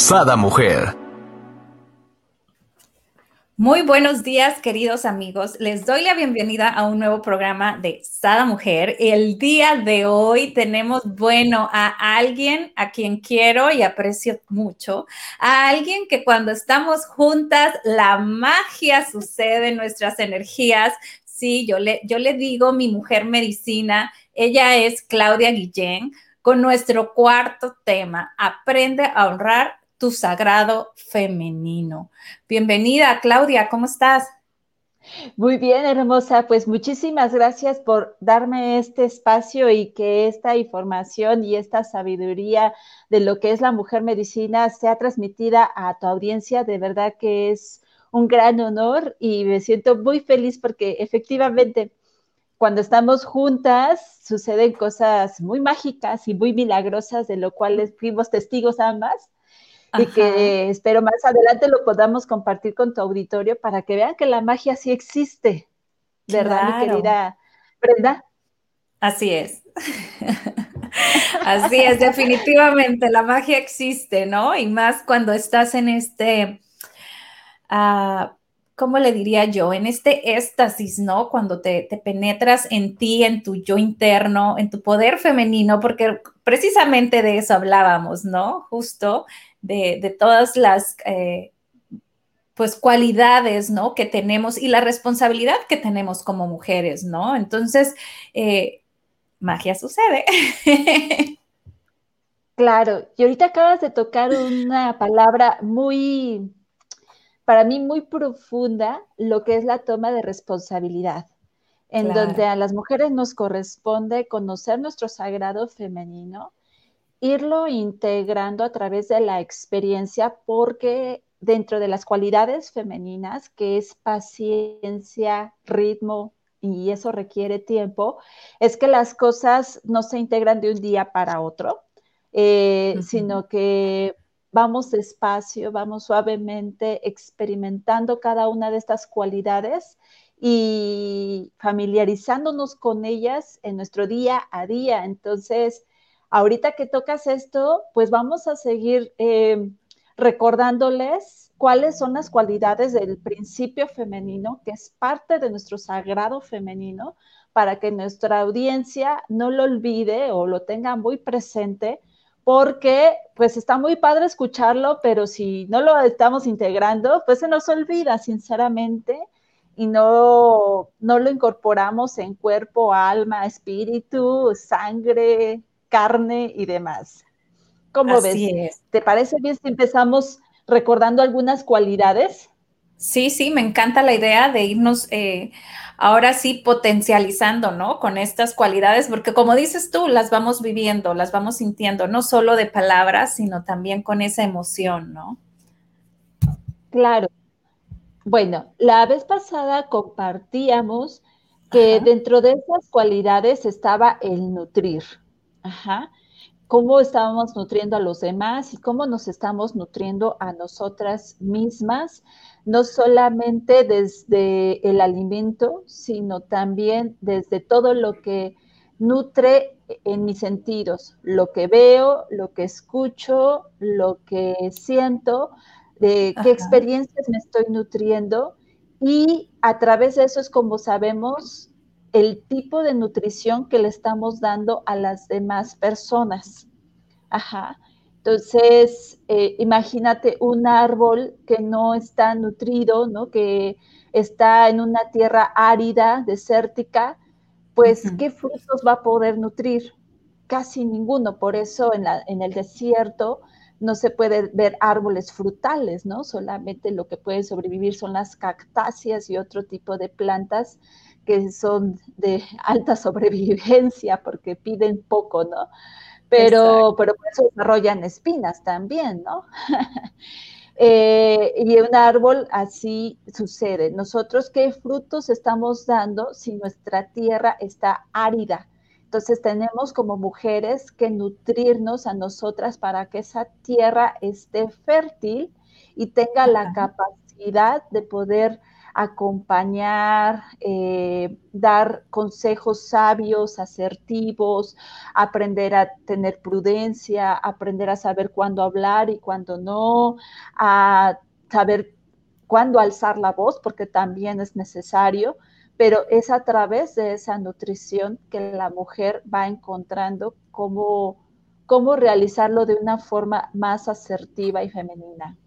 Sada Mujer. Muy buenos días, queridos amigos. Les doy la bienvenida a un nuevo programa de Sada Mujer. El día de hoy tenemos, bueno, a alguien a quien quiero y aprecio mucho, a alguien que cuando estamos juntas, la magia sucede en nuestras energías. Sí, yo le, yo le digo mi mujer medicina. Ella es Claudia Guillén con nuestro cuarto tema, aprende a honrar tu sagrado femenino. Bienvenida, Claudia, ¿cómo estás? Muy bien, hermosa. Pues muchísimas gracias por darme este espacio y que esta información y esta sabiduría de lo que es la mujer medicina sea transmitida a tu audiencia. De verdad que es un gran honor y me siento muy feliz porque efectivamente cuando estamos juntas suceden cosas muy mágicas y muy milagrosas de lo cual fuimos testigos ambas y que espero más adelante lo podamos compartir con tu auditorio para que vean que la magia sí existe, ¿verdad, mi querida Brenda? Así es. Así es, definitivamente la magia existe, ¿no? Y más cuando estás en este, uh, ¿cómo le diría yo? En este éxtasis, ¿no? Cuando te, te, penetras en ti, en tu yo interno, en tu poder femenino, porque precisamente de eso hablábamos, ¿no? Justo de, todas las eh, pues cualidades, ¿no? Que tenemos y la responsabilidad que tenemos como mujeres, ¿no? Entonces, eh, magia sucede. Claro, y ahorita acabas de tocar una palabra muy, para mí muy profunda, lo que es la toma de responsabilidad, en donde a las mujeres nos corresponde conocer nuestro sagrado femenino, irlo integrando a través de la experiencia porque dentro de las cualidades femeninas, que es paciencia, ritmo, y eso requiere tiempo, es que las cosas no se integran de un día para otro, eh, sino que vamos despacio, vamos suavemente experimentando cada una de estas cualidades y familiarizándonos con ellas en nuestro día a día. Entonces, ahorita que tocas esto, pues vamos a seguir eh, recordándoles cuáles son las cualidades del principio femenino, que es parte de nuestro sagrado femenino, para que nuestra audiencia no lo olvide o lo tenga muy presente, porque pues está muy padre escucharlo, pero si no lo estamos integrando, pues se nos olvida, sinceramente, y no, no lo incorporamos en cuerpo, alma, espíritu, sangre, carne y demás. ¿Cómo ves? ¿Te parece bien si empezamos recordando algunas cualidades? Sí, sí, me encanta la idea de irnos eh, ahora sí potencializando, ¿no? Con estas cualidades, porque como dices tú, las vamos viviendo, las vamos sintiendo, no solo de palabras, sino también con esa emoción, ¿no? Claro. Bueno, la vez pasada compartíamos que dentro de esas cualidades estaba el nutrir, Ajá. Cómo estábamos nutriendo a los demás y cómo nos estamos nutriendo a nosotras mismas, no solamente desde el alimento, sino también desde todo lo que nutre en mis sentidos, lo que veo, lo que escucho, lo que siento, de qué experiencias me estoy nutriendo y a través de eso es como sabemos el tipo de nutrición que le estamos dando a las demás personas. Ajá. Entonces, eh, imagínate un árbol que no está nutrido, ¿no? Que está en una tierra árida, desértica, pues, ¿qué frutos va a poder nutrir? Casi ninguno. Por eso en, la, en el desierto no se puede ver árboles frutales, ¿no? Solamente lo que puede sobrevivir son las cactáceas y otro tipo de plantas que son de alta sobrevivencia porque piden poco, ¿no? Pero, pero por eso desarrollan espinas también, ¿no? Eh, y un árbol así sucede. Nosotros, ¿qué frutos estamos dando si nuestra tierra está árida? Entonces tenemos como mujeres que nutrirnos a nosotras para que esa tierra esté fértil y tenga la capacidad de poder acompañar, eh, dar consejos sabios, asertivos, aprender a tener prudencia, aprender a saber cuándo hablar y cuándo no, a saber cuándo alzar la voz, porque también es necesario, pero es a través de esa nutrición que la mujer va encontrando cómo, cómo realizarlo de una forma más asertiva y femenina.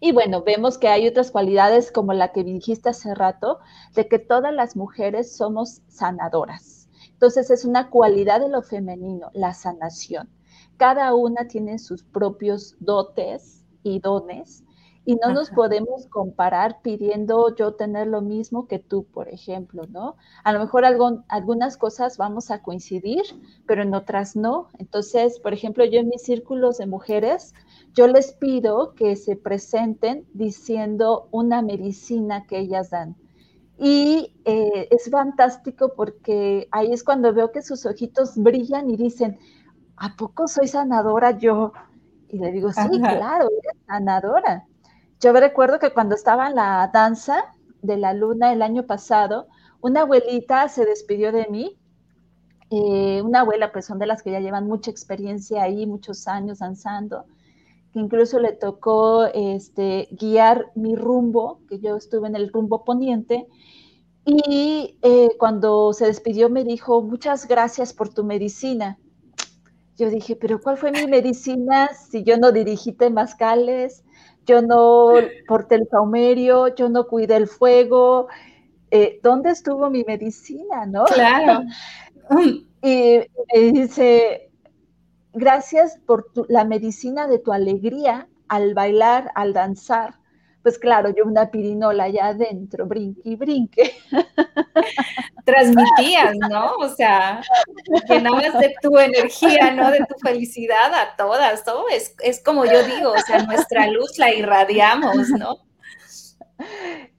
Y bueno, vemos que hay otras cualidades como la que dijiste hace rato, de que todas las mujeres somos sanadoras. Entonces es una cualidad de lo femenino, la sanación. Cada una tiene sus propios dotes y dones y no nos podemos comparar pidiendo yo tener lo mismo que tú, por ejemplo, ¿no? A lo mejor algunas cosas vamos a coincidir, pero en otras no. Entonces, por ejemplo, yo en mis círculos de mujeres, yo les pido que se presenten diciendo una medicina que ellas dan. Y eh, es fantástico porque ahí es cuando veo que sus ojitos brillan y dicen, ¿a poco soy sanadora yo? Y le digo, sí, claro, eres sanadora. Yo recuerdo que cuando estaba en la danza de la luna el año pasado, una abuelita se despidió de mí. Eh, una abuela, pues son de las que ya llevan mucha experiencia ahí, muchos años danzando, que incluso le tocó este, guiar mi rumbo, que yo estuve en el rumbo poniente. Y eh, cuando se despidió me dijo, muchas gracias por tu medicina. Yo dije, pero ¿cuál fue mi medicina si yo no dirigí temazcales? yo no porté el saumerio, yo no cuidé el fuego. Eh, ¿Dónde estuvo mi medicina, no? Claro. y me dice, gracias por la medicina de tu alegría al bailar, al danzar pues claro, yo una pirinola allá adentro, brinque y brinque. Transmitías, ¿no? O sea, llenabas de tu energía, ¿no? De tu felicidad a todas, ¿no? Es, es como yo digo, o sea, nuestra luz la irradiamos, ¿no?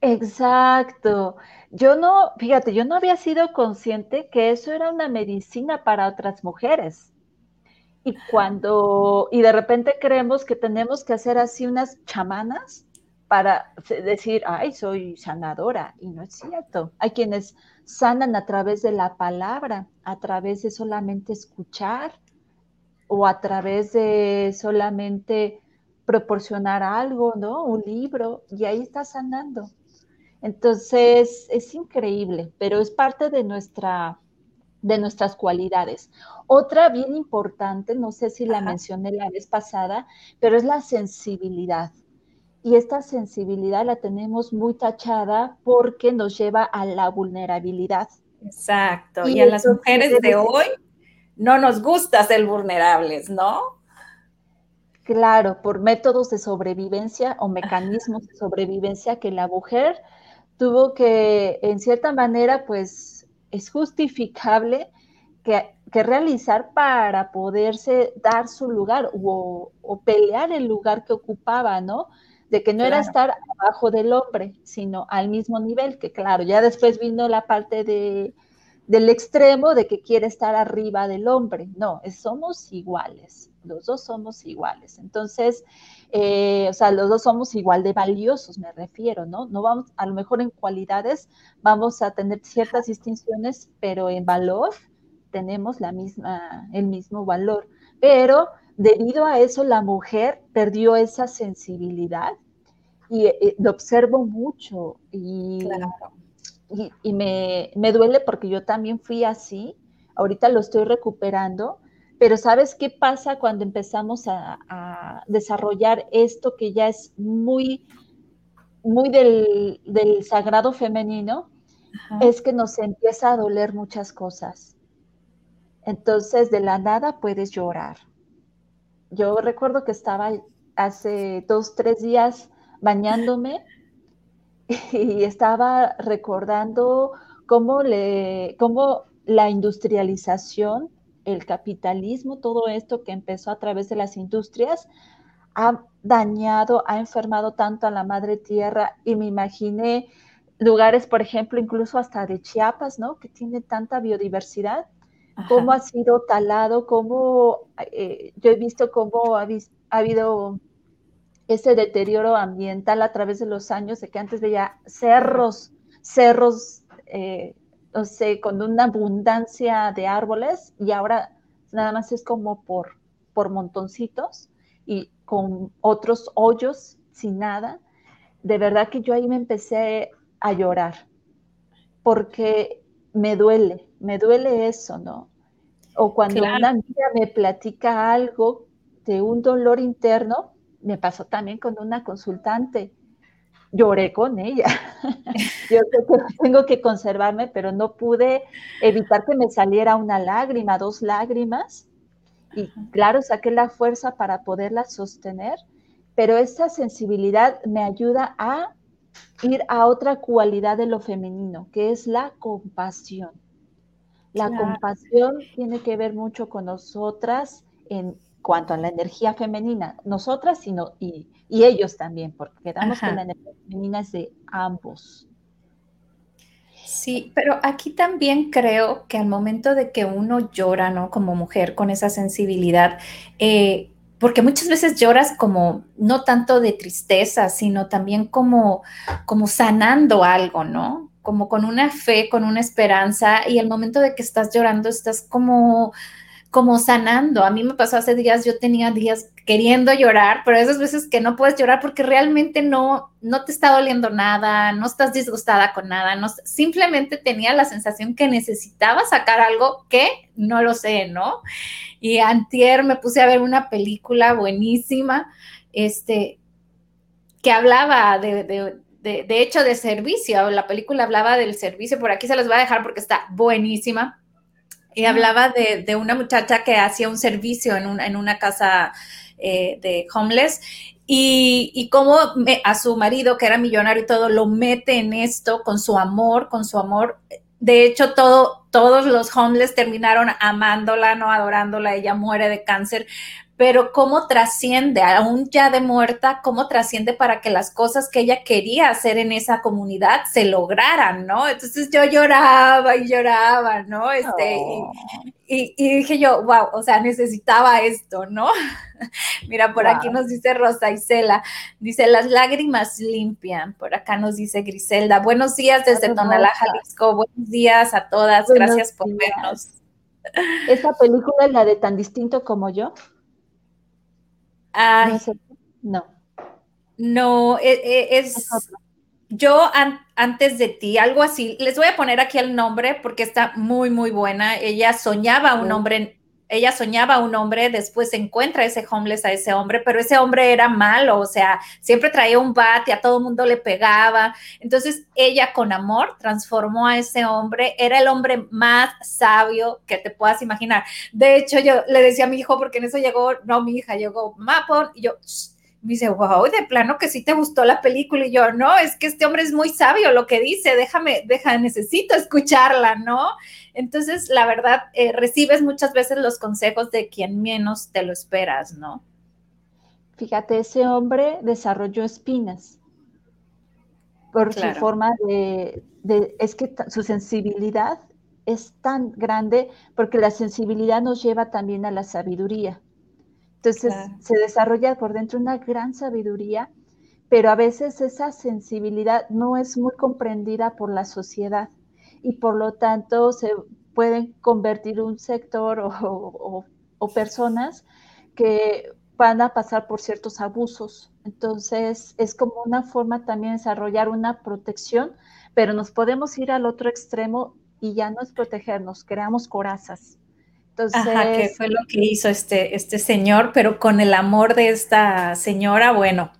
Exacto. Yo no, fíjate, yo no había sido consciente que eso era una medicina para otras mujeres. Y cuando, y de repente creemos que tenemos que hacer así unas chamanas, para decir, ay, soy sanadora, y no es cierto. Hay quienes sanan a través de la palabra, a través de solamente escuchar o a través de solamente proporcionar algo, ¿no? Un libro, y ahí está sanando. Entonces, es increíble, pero es parte de nuestra de nuestras cualidades. Otra bien importante, no sé si la mencioné la vez pasada, pero es la sensibilidad y esta sensibilidad la tenemos muy tachada porque nos lleva a la vulnerabilidad. Exacto. Y, a las mujeres de hoy no nos gusta ser vulnerables, ¿no? Claro, por métodos de sobrevivencia o mecanismos de sobrevivencia que la mujer tuvo que, en cierta manera, pues es justificable que, realizar para poderse dar su lugar o, o, pelear el lugar que ocupaba, ¿no? de que no era estar abajo del hombre, sino al mismo nivel, que claro, ya después vino la parte de, del extremo de que quiere estar arriba del hombre. No, somos iguales, los dos somos iguales. Entonces, eh, o sea, los dos somos igual de valiosos, me refiero, ¿no? No vamos, a lo mejor en cualidades vamos a tener ciertas distinciones, pero en valor tenemos la misma, el mismo valor. Pero debido a eso la mujer perdió esa sensibilidad y eh, lo observo mucho y, y, me, duele porque yo también fui así, ahorita lo estoy recuperando, pero ¿sabes qué pasa cuando empezamos a, desarrollar esto que ya es muy, muy del, sagrado femenino? Es que nos empieza a doler muchas cosas. Entonces, de la nada puedes llorar. Yo recuerdo que estaba hace dos, tres días bañándome y estaba recordando cómo, le, cómo la industrialización, el capitalismo, todo esto que empezó a través de las industrias, ha dañado, ha enfermado tanto a la madre tierra y me imaginé lugares, por ejemplo, incluso hasta de Chiapas, ¿no? Que tiene tanta biodiversidad, cómo ha sido talado, cómo eh, yo he visto cómo ha, habido ese deterioro ambiental a través de los años, de que antes veía cerros, cerros, eh, no sé, con una abundancia de árboles y ahora nada más es como por, por montoncitos y con otros hoyos sin nada. De verdad que yo ahí me empecé a llorar, porque me duele, me duele eso, ¿no? O cuando una amiga me platica algo de un dolor interno, me pasó también con una consultante, lloré con ella. Yo tengo que conservarme, pero no pude evitar que me saliera una lágrima, dos lágrimas. Y claro, saqué la fuerza para poderla sostener, pero esa sensibilidad me ayuda a ir a otra cualidad de lo femenino, que es la compasión. La compasión tiene que ver mucho con nosotras en cuanto a la energía femenina, nosotras sino, y, y ellos también, porque quedamos que la energía femenina es de ambos. Sí, pero aquí también creo que al momento de que uno llora, ¿no? Como mujer, con esa sensibilidad, eh, porque muchas veces lloras como no tanto de tristeza, sino también como, como sanando algo, ¿no? Como con una fe, con una esperanza, y el momento de que estás llorando, estás como como sanando. A mí me pasó hace días, yo tenía días queriendo llorar, pero esas veces que no puedes llorar porque realmente no, no te está doliendo nada, no estás disgustada con nada, no, simplemente tenía la sensación que necesitaba sacar algo que no lo sé, ¿no? Y antier me puse a ver una película buenísima, este, que hablaba de, de, de, de hecho de servicio, la película hablaba del servicio, por aquí se los voy a dejar porque está buenísima y hablaba de, una muchacha que hacía un servicio en, en una casa eh, de homeless y, y cómo a su marido, que era millonario y todo, lo mete en esto con su amor, con su amor. De hecho, todo, todos los homeless terminaron amándola, no adorándola. Ella muere de cáncer, pero cómo trasciende, aún ya de muerta, cómo trasciende para que las cosas que ella quería hacer en esa comunidad se lograran, ¿no? Entonces yo lloraba y lloraba, ¿no? Este, y, dije yo, wow, o sea, necesitaba esto, ¿no? Mira, por aquí nos dice Rosa Isela, dice, las lágrimas limpian, por acá nos dice Griselda, buenos días desde Tonalá, Jalisco, buenos días a todas, gracias por vernos. ¿Esa película es la de Tan Distinto como yo? No. No, e, e, es, yo antes de ti, algo así. Les voy a poner aquí el nombre porque está muy, muy buena. Ella soñaba un hombre ella soñaba un hombre, después encuentra ese homeless a ese hombre, pero ese hombre era malo, o sea, siempre traía un bate, a todo mundo le pegaba. Entonces ella con amor transformó a ese hombre, era el hombre más sabio que te puedas imaginar. De hecho, yo le decía a mi hijo, porque en eso llegó, no, mi hija llegó, Mapon, y yo, me dice, wow, de plano que sí te gustó la película. Y yo, no, es que este hombre es muy sabio lo que dice, déjame, déjame, necesito escucharla, ¿no? Entonces, la verdad, eh, recibes muchas veces los consejos de quien menos te lo esperas, ¿no? Fíjate, ese hombre desarrolló espinas por su forma de, de, es que su sensibilidad es tan grande porque la sensibilidad nos lleva también a la sabiduría. Entonces se desarrolla por dentro una gran sabiduría, pero a veces esa sensibilidad no es muy comprendida por la sociedad y por lo tanto se pueden convertir un sector o, personas que van a pasar por ciertos abusos. Entonces es como una forma también de desarrollar una protección, pero nos podemos ir al otro extremo y ya no es protegernos, creamos corazas. Entonces, Ajá, que fue lo que hizo este, este señor, pero con el amor de esta señora, bueno,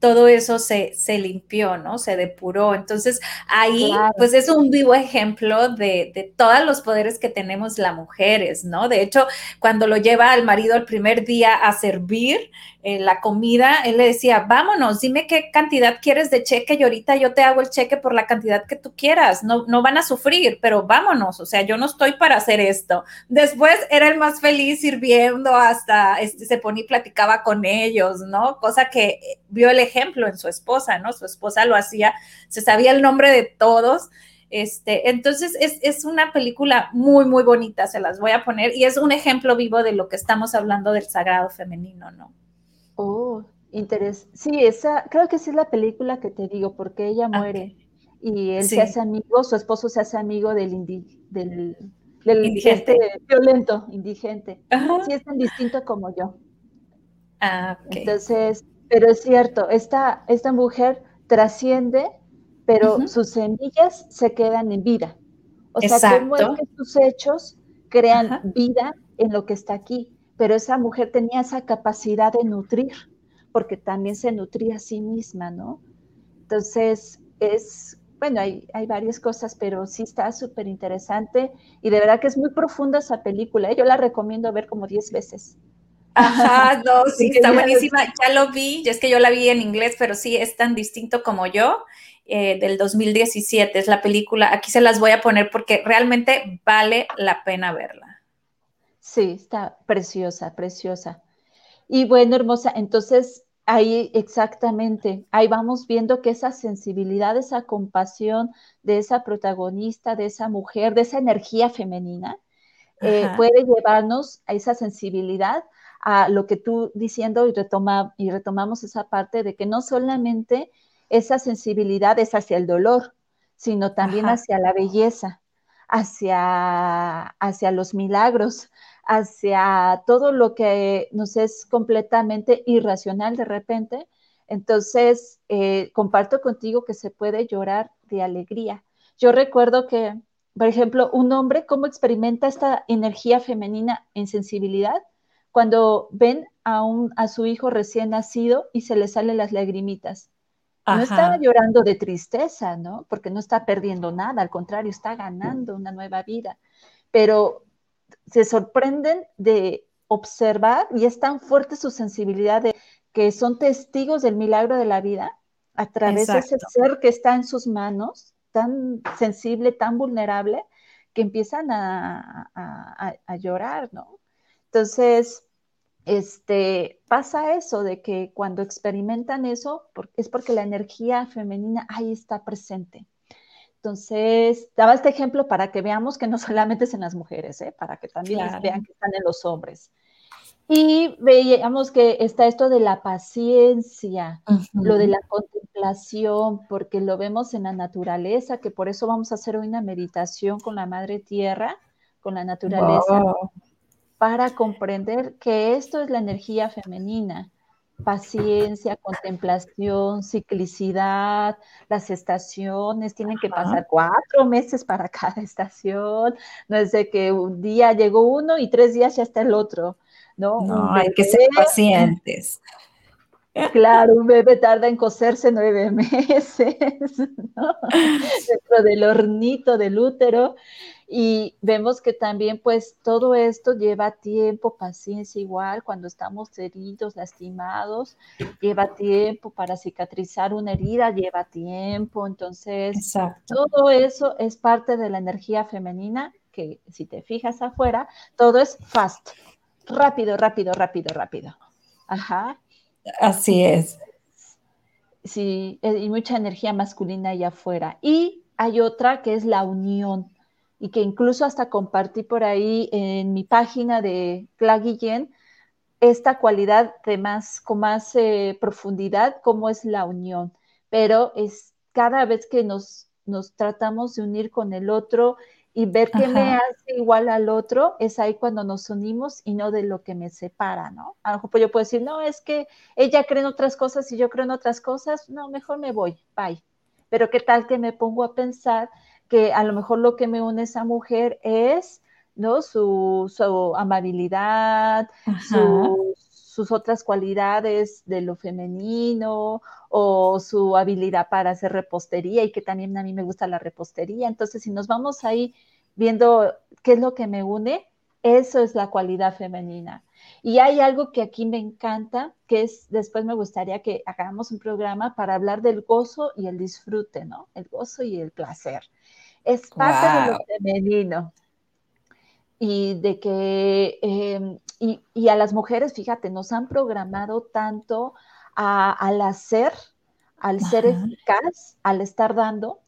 todo eso se, se limpió, ¿no? Se depuró. Entonces, ahí, pues es un vivo ejemplo de, de, todos los poderes que tenemos las mujeres, ¿no? De hecho, cuando lo lleva al marido el primer día a servir, eh, la comida, él le decía, vámonos, dime qué cantidad quieres de cheque y ahorita yo te hago el cheque por la cantidad que tú quieras, no, no van a sufrir, pero vámonos, o sea, yo no estoy para hacer esto. Después era el más feliz sirviendo hasta, este, se ponía y platicaba con ellos, ¿no? Cosa que vio el ejemplo en su esposa, ¿no? Su esposa lo hacía, se sabía el nombre de todos. Este, entonces es, es, una película muy, muy bonita, se las voy a poner, y es un ejemplo vivo de lo que estamos hablando del sagrado femenino, ¿no? Oh, interés. Sí, esa, creo que sí es la película que te digo, porque ella muere y él se hace amigo, su esposo se hace amigo del, del, indigente. violento, indigente. Sí, es tan distinto como yo. Ah, Entonces, pero es cierto, esta, esta mujer trasciende, pero sus semillas se quedan en vida. O sea, como es que sus hechos crean vida en lo que está aquí pero esa mujer tenía esa capacidad de nutrir, porque también se nutría a sí misma, ¿no? Entonces, es, bueno, hay, hay varias cosas, pero sí está súper interesante y de verdad que es muy profunda esa película. ¿eh? Yo la recomiendo ver como 10 veces. Ajá, no, sí, está buenísima. Ya lo vi, es que yo la vi en inglés, pero sí es tan distinto como yo, eh, del 2017. Es la película, aquí se las voy a poner porque realmente vale la pena verla. Sí, está preciosa, preciosa. Y bueno, hermosa, entonces ahí exactamente, ahí vamos viendo que esa sensibilidad, esa compasión de esa protagonista, de esa mujer, de esa energía femenina, eh, puede llevarnos a esa sensibilidad, a lo que tú diciendo y, retoma, y retomamos esa parte de que no solamente esa sensibilidad es hacia el dolor, sino también hacia la belleza, hacia, hacia los milagros, hacia todo lo que nos es completamente irracional de repente. Entonces, eh, comparto contigo que se puede llorar de alegría. Yo recuerdo que, por ejemplo, un hombre, ¿cómo experimenta esta energía femenina en sensibilidad? Cuando ven a, un, a su hijo recién nacido y se le salen las lagrimitas. No está llorando de tristeza, ¿no? Porque no está perdiendo nada, al contrario, está ganando una nueva vida. Pero se sorprenden de observar y es tan fuerte su sensibilidad de que son testigos del milagro de la vida a través de ese ser que está en sus manos, tan sensible, tan vulnerable, que empiezan a, llorar, ¿no? Entonces, este, pasa eso de que cuando experimentan eso, es porque la energía femenina ahí está presente. Entonces, daba este ejemplo para que veamos que no solamente es en las mujeres, ¿eh? para que también vean que están en los hombres. Y veíamos que está esto de la paciencia, lo de la contemplación, porque lo vemos en la naturaleza, que por eso vamos a hacer hoy una meditación con la Madre Tierra, con la naturaleza, para comprender que esto es la energía femenina paciencia, contemplación, ciclicidad, las estaciones, tienen que pasar cuatro meses para cada estación, no es de que un día llegó uno y tres días ya está el otro, ¿no? No, hay que ser pacientes. Claro, un bebé tarda en coserse nueve meses, ¿no? Dentro del hornito del útero. Y vemos que también pues todo esto lleva tiempo, paciencia igual, cuando estamos heridos, lastimados, lleva tiempo para cicatrizar una herida, lleva tiempo. Entonces, todo eso es parte de la energía femenina que si te fijas afuera, todo es fast, rápido, rápido, rápido, rápido. Ajá. Así es. Sí, eh, y mucha energía masculina allá afuera. Y hay otra que es la unión y que incluso hasta compartí por ahí en mi página de Cla Guillén esta cualidad de más, con más eh, profundidad, como es la unión. Pero es cada vez que nos, nos tratamos de unir con el otro y ver qué me hace igual al otro, es ahí cuando nos unimos y no de lo que me separa, ¿no? A lo mejor yo puedo decir, no, es que ella cree en otras cosas y yo creo en otras cosas, no, mejor me voy, bye. Pero qué tal que me pongo a pensar que a lo mejor lo que me une a esa mujer es ¿no? su, amabilidad, sus otras cualidades de lo femenino o su habilidad para hacer repostería y que también a mí me gusta la repostería. Entonces, si nos vamos ahí viendo qué es lo que me une, eso es la cualidad femenina. Y hay algo que aquí me encanta, que es, después me gustaría que hagamos un programa para hablar del gozo y el disfrute, ¿no? El gozo y el placer. Es parte de lo femenino. Y de que, em, y, a las mujeres, fíjate, nos han programado tanto al hacer, al ser eficaz, al estar dando,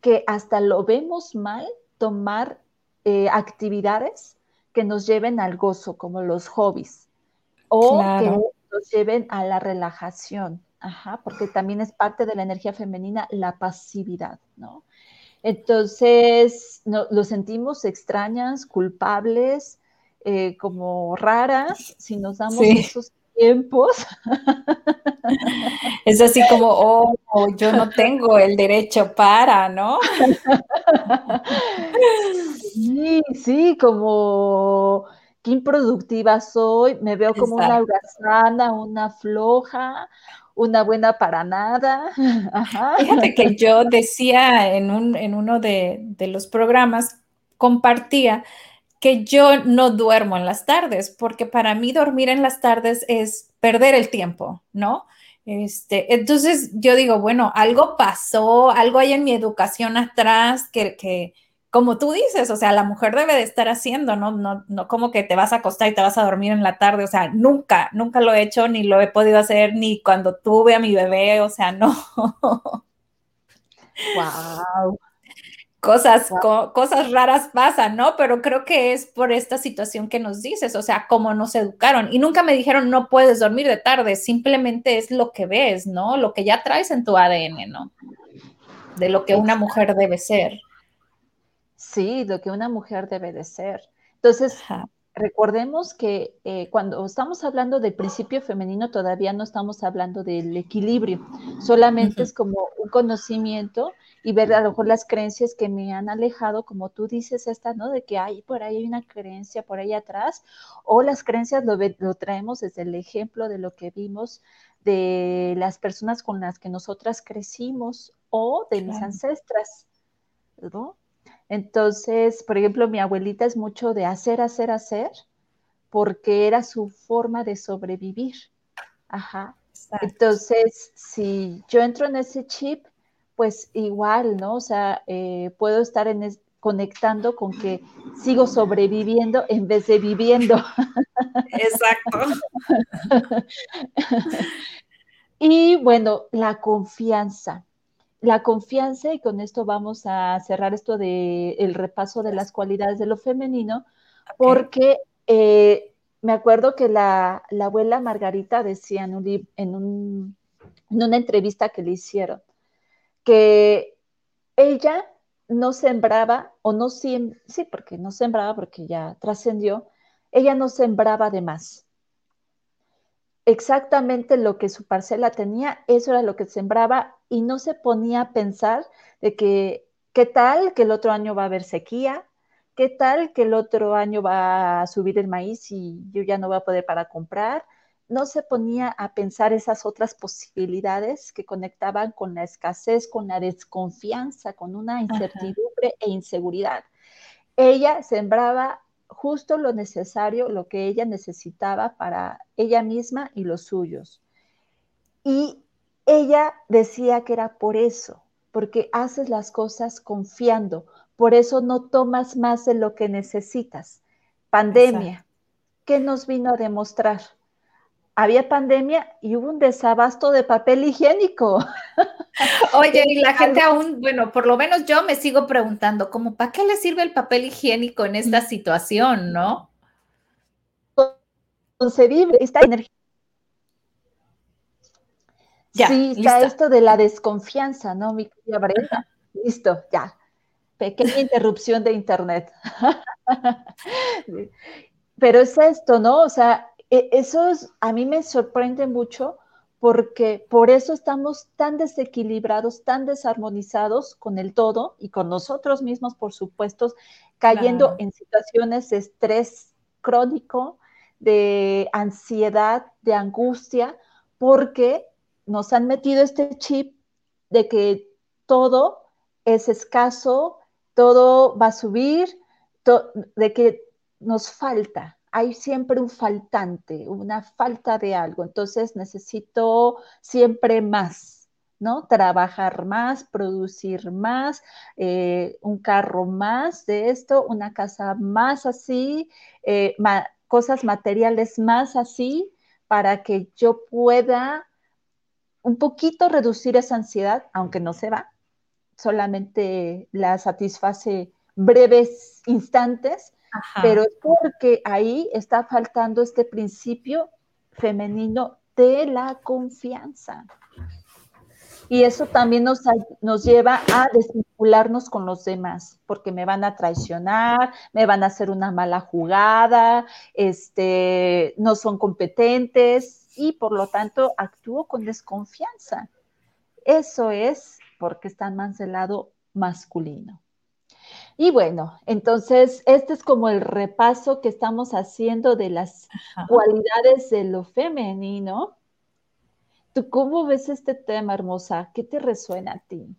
que hasta lo vemos mal tomar eh, actividades que nos lleven al gozo, como los hobbies, o que nos lleven a la relajación, Ajá, porque también es parte de la energía femenina la pasividad, ¿no? Entonces, no, lo sentimos extrañas, culpables, eh, como raras, si nos damos esos tiempos. Es así como, oh, yo no tengo el derecho para, ¿no? Sí, sí, como qué improductiva soy, me veo como una holgazana, una floja, una buena para nada. Fíjate que yo decía en, un, en uno de, de los programas, compartía que yo no duermo en las tardes, porque para mí dormir en las tardes es perder el tiempo, ¿no? Este, entonces yo digo, bueno, algo pasó, algo hay en mi educación atrás que, que, como tú dices, o sea, la mujer debe de estar haciendo, ¿no? No, no como que te vas a acostar y te vas a dormir en la tarde, o sea, nunca, nunca lo he hecho, ni lo he podido hacer, ni cuando tuve a mi bebé, o sea, no. Wow cosas, cosas raras pasan, ¿no? Pero creo que es por esta situación que nos dices, o sea, cómo nos educaron. Y nunca me dijeron, no puedes dormir de tarde, simplemente es lo que ves, ¿no? Lo que ya traes en tu ADN, ¿no? De lo que una mujer debe ser. Sí, lo que una mujer debe de ser. Entonces, recordemos que eh, cuando estamos hablando del principio femenino, todavía no estamos hablando del equilibrio, solamente es como un conocimiento y ver a lo mejor las creencias que me han alejado, como tú dices, esta, ¿no? De que hay por ahí hay una creencia por ahí atrás, o las creencias lo, lo traemos desde el ejemplo de lo que vimos de las personas con las que nosotras crecimos o de mis ancestras, ¿no? Entonces, por ejemplo, mi abuelita es mucho de hacer, hacer, hacer, porque era su forma de sobrevivir. Ajá. Entonces, si yo entro en ese chip, pues igual, ¿no? O sea, eh, puedo estar en conectando con que sigo sobreviviendo en vez de viviendo. Exacto. y bueno, la confianza. La confianza, y con esto vamos a cerrar esto de el repaso de las cualidades de lo femenino, porque eh, me acuerdo que la, abuela Margarita decía en, un, en una entrevista que le hicieron, que ella no sembraba, o no sí, sí, porque no sembraba, porque ya trascendió, ella no sembraba de más. Exactamente lo que su parcela tenía, eso era lo que sembraba y no se ponía a pensar de que, ¿qué tal que el otro año va a haber sequía? ¿Qué tal que el otro año va a subir el maíz y yo ya no voy a poder para comprar? No se ponía a pensar esas otras posibilidades que conectaban con la escasez, con la desconfianza, con una incertidumbre e inseguridad. Ella sembraba justo lo necesario, lo que ella necesitaba para ella misma y los suyos. Y ella decía que era por eso, porque haces las cosas confiando, por eso no tomas más de lo que necesitas. Pandemia, ¿qué nos vino a demostrar? Había pandemia y hubo un desabasto de papel higiénico. Oye, y la gente aún, bueno, por lo menos yo me sigo preguntando, ¿cómo para qué le sirve el papel higiénico en esta situación, no? Concebible, esta energía. Ya, sí, está esto de la desconfianza, ¿no, mi querida Brenda? Listo, ya. Pequeña interrupción de internet. Pero es esto, ¿no? O sea, e, eso a mí me sorprende mucho porque por eso estamos tan desequilibrados, tan desarmonizados con el todo y con nosotros mismos, por supuesto, cayendo en situaciones de estrés crónico, de ansiedad, de angustia, porque nos han metido este chip de que todo es escaso, todo va a subir, de que nos falta, hay siempre un faltante, una falta de algo. Entonces necesito siempre más, ¿no? Trabajar más, producir más, eh, un carro más de esto, una casa más así, eh, cosas materiales más así, para que yo pueda un poquito reducir esa ansiedad, aunque no se va, solamente la satisface breves instantes, pero es porque ahí está faltando este principio femenino de la confianza. Y eso también nos, nos lleva a desvincularnos con los demás, porque me van a traicionar, me van a hacer una mala jugada, este, no son competentes y por lo tanto actúo con desconfianza. Eso es porque están más del lado masculino. Y bueno, entonces este es como el repaso que estamos haciendo de las cualidades de lo femenino. ¿Tú cómo ves este tema, hermosa? ¿Qué te resuena a ti?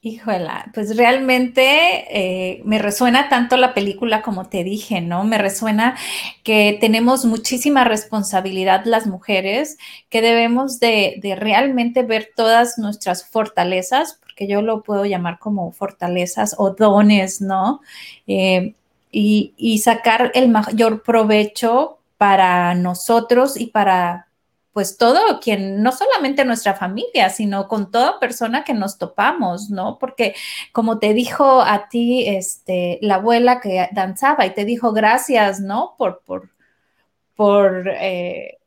Híjola, pues realmente eh, me resuena tanto la película como te dije, ¿no? Me resuena que tenemos muchísima responsabilidad las mujeres, que debemos de, realmente ver todas nuestras fortalezas, porque yo lo puedo llamar como fortalezas o dones, ¿no? Eh, y, y sacar el mayor provecho para nosotros y para pues todo quien, no solamente nuestra familia, sino con toda persona que nos topamos, ¿no? Porque como te dijo a ti, este, la abuela que danzaba y te dijo gracias, ¿no? Por, por, por, eh,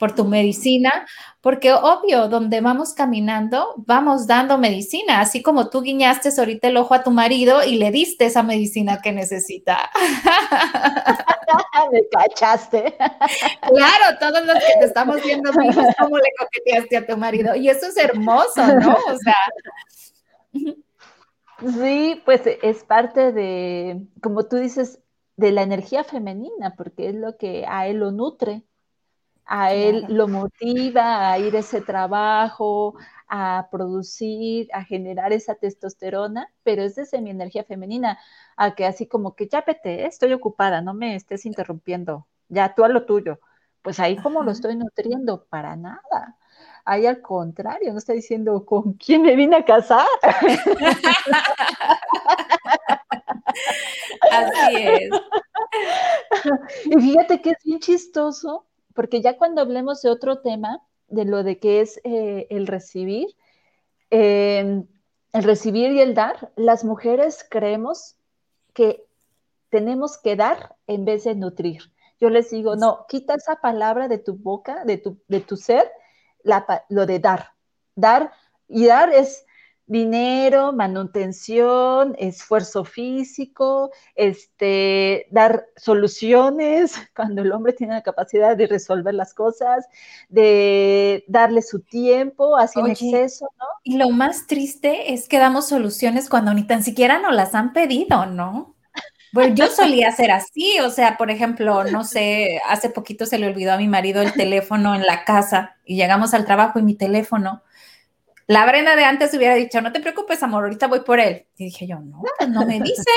por tu medicina, porque obvio, donde vamos caminando, vamos dando medicina, así como tú guiñaste ahorita el ojo a tu marido y le diste esa medicina que necesita. Me cachaste. Claro, todos los que te estamos viendo, cómo le coqueteaste a tu marido. Y eso es hermoso, ¿no? O sea. Sí, pues es parte de, como tú dices, de la energía femenina, porque es lo que a él lo nutre a él lo motiva a ir a ese trabajo, a producir, a generar esa testosterona, pero es desde mi energía femenina, a que así como que ya vete, estoy ocupada, no me estés interrumpiendo, ya tú a lo tuyo. Pues ahí como lo estoy nutriendo, para nada. Ahí al contrario, no está diciendo con quién me vine a casar. Así es. Y fíjate que es bien chistoso porque ya cuando hablemos de otro tema, de lo de que es eh, el recibir, em, el recibir y el dar, las mujeres creemos que tenemos que dar en vez de nutrir. Yo les digo, no, quita esa palabra de tu boca, de tu, de tu ser, lo de dar. Dar y dar es dinero, manutención, esfuerzo físico, este, dar soluciones cuando el hombre tiene la capacidad de resolver las cosas, de darle su tiempo, así en exceso, ¿no? Y lo más triste es que damos soluciones cuando ni tan siquiera nos las han pedido, ¿no? Bueno, yo solía ser así, o sea, por ejemplo, no sé, hace poquito se le olvidó a mi marido el teléfono en la casa y llegamos al trabajo y mi teléfono la Brenda de antes hubiera dicho, no te preocupes, amor, ahorita voy por él. Y dije yo, no, pues no me dice.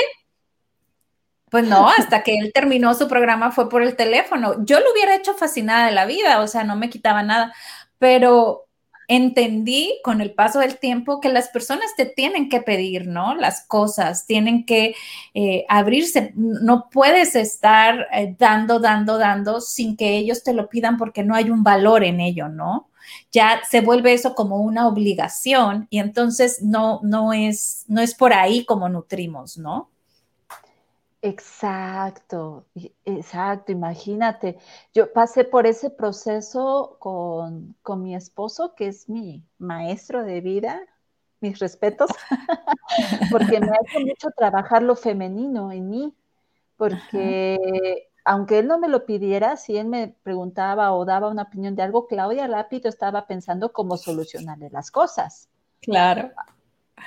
Pues no, hasta que él terminó su programa fue por el teléfono. Yo lo hubiera hecho fascinada de la vida, o sea, no me quitaba nada, pero entendí con el paso del tiempo que las personas te tienen que pedir, ¿no? Las cosas, tienen que eh, abrirse. No puedes estar eh, dando, dando, dando sin que ellos te lo pidan porque no hay un valor en ello, ¿no? Ya se vuelve eso como una obligación y entonces no, no, es, no es por ahí como nutrimos, ¿no? Exacto, exacto, imagínate. Yo pasé por ese proceso con, con mi esposo, que es mi maestro de vida, mis respetos, porque me ha hecho mucho trabajar lo femenino en mí, porque aunque él no me lo pidiera, si él me preguntaba o daba una opinión de algo, Claudia rápido estaba pensando cómo solucionarle las cosas. Claro.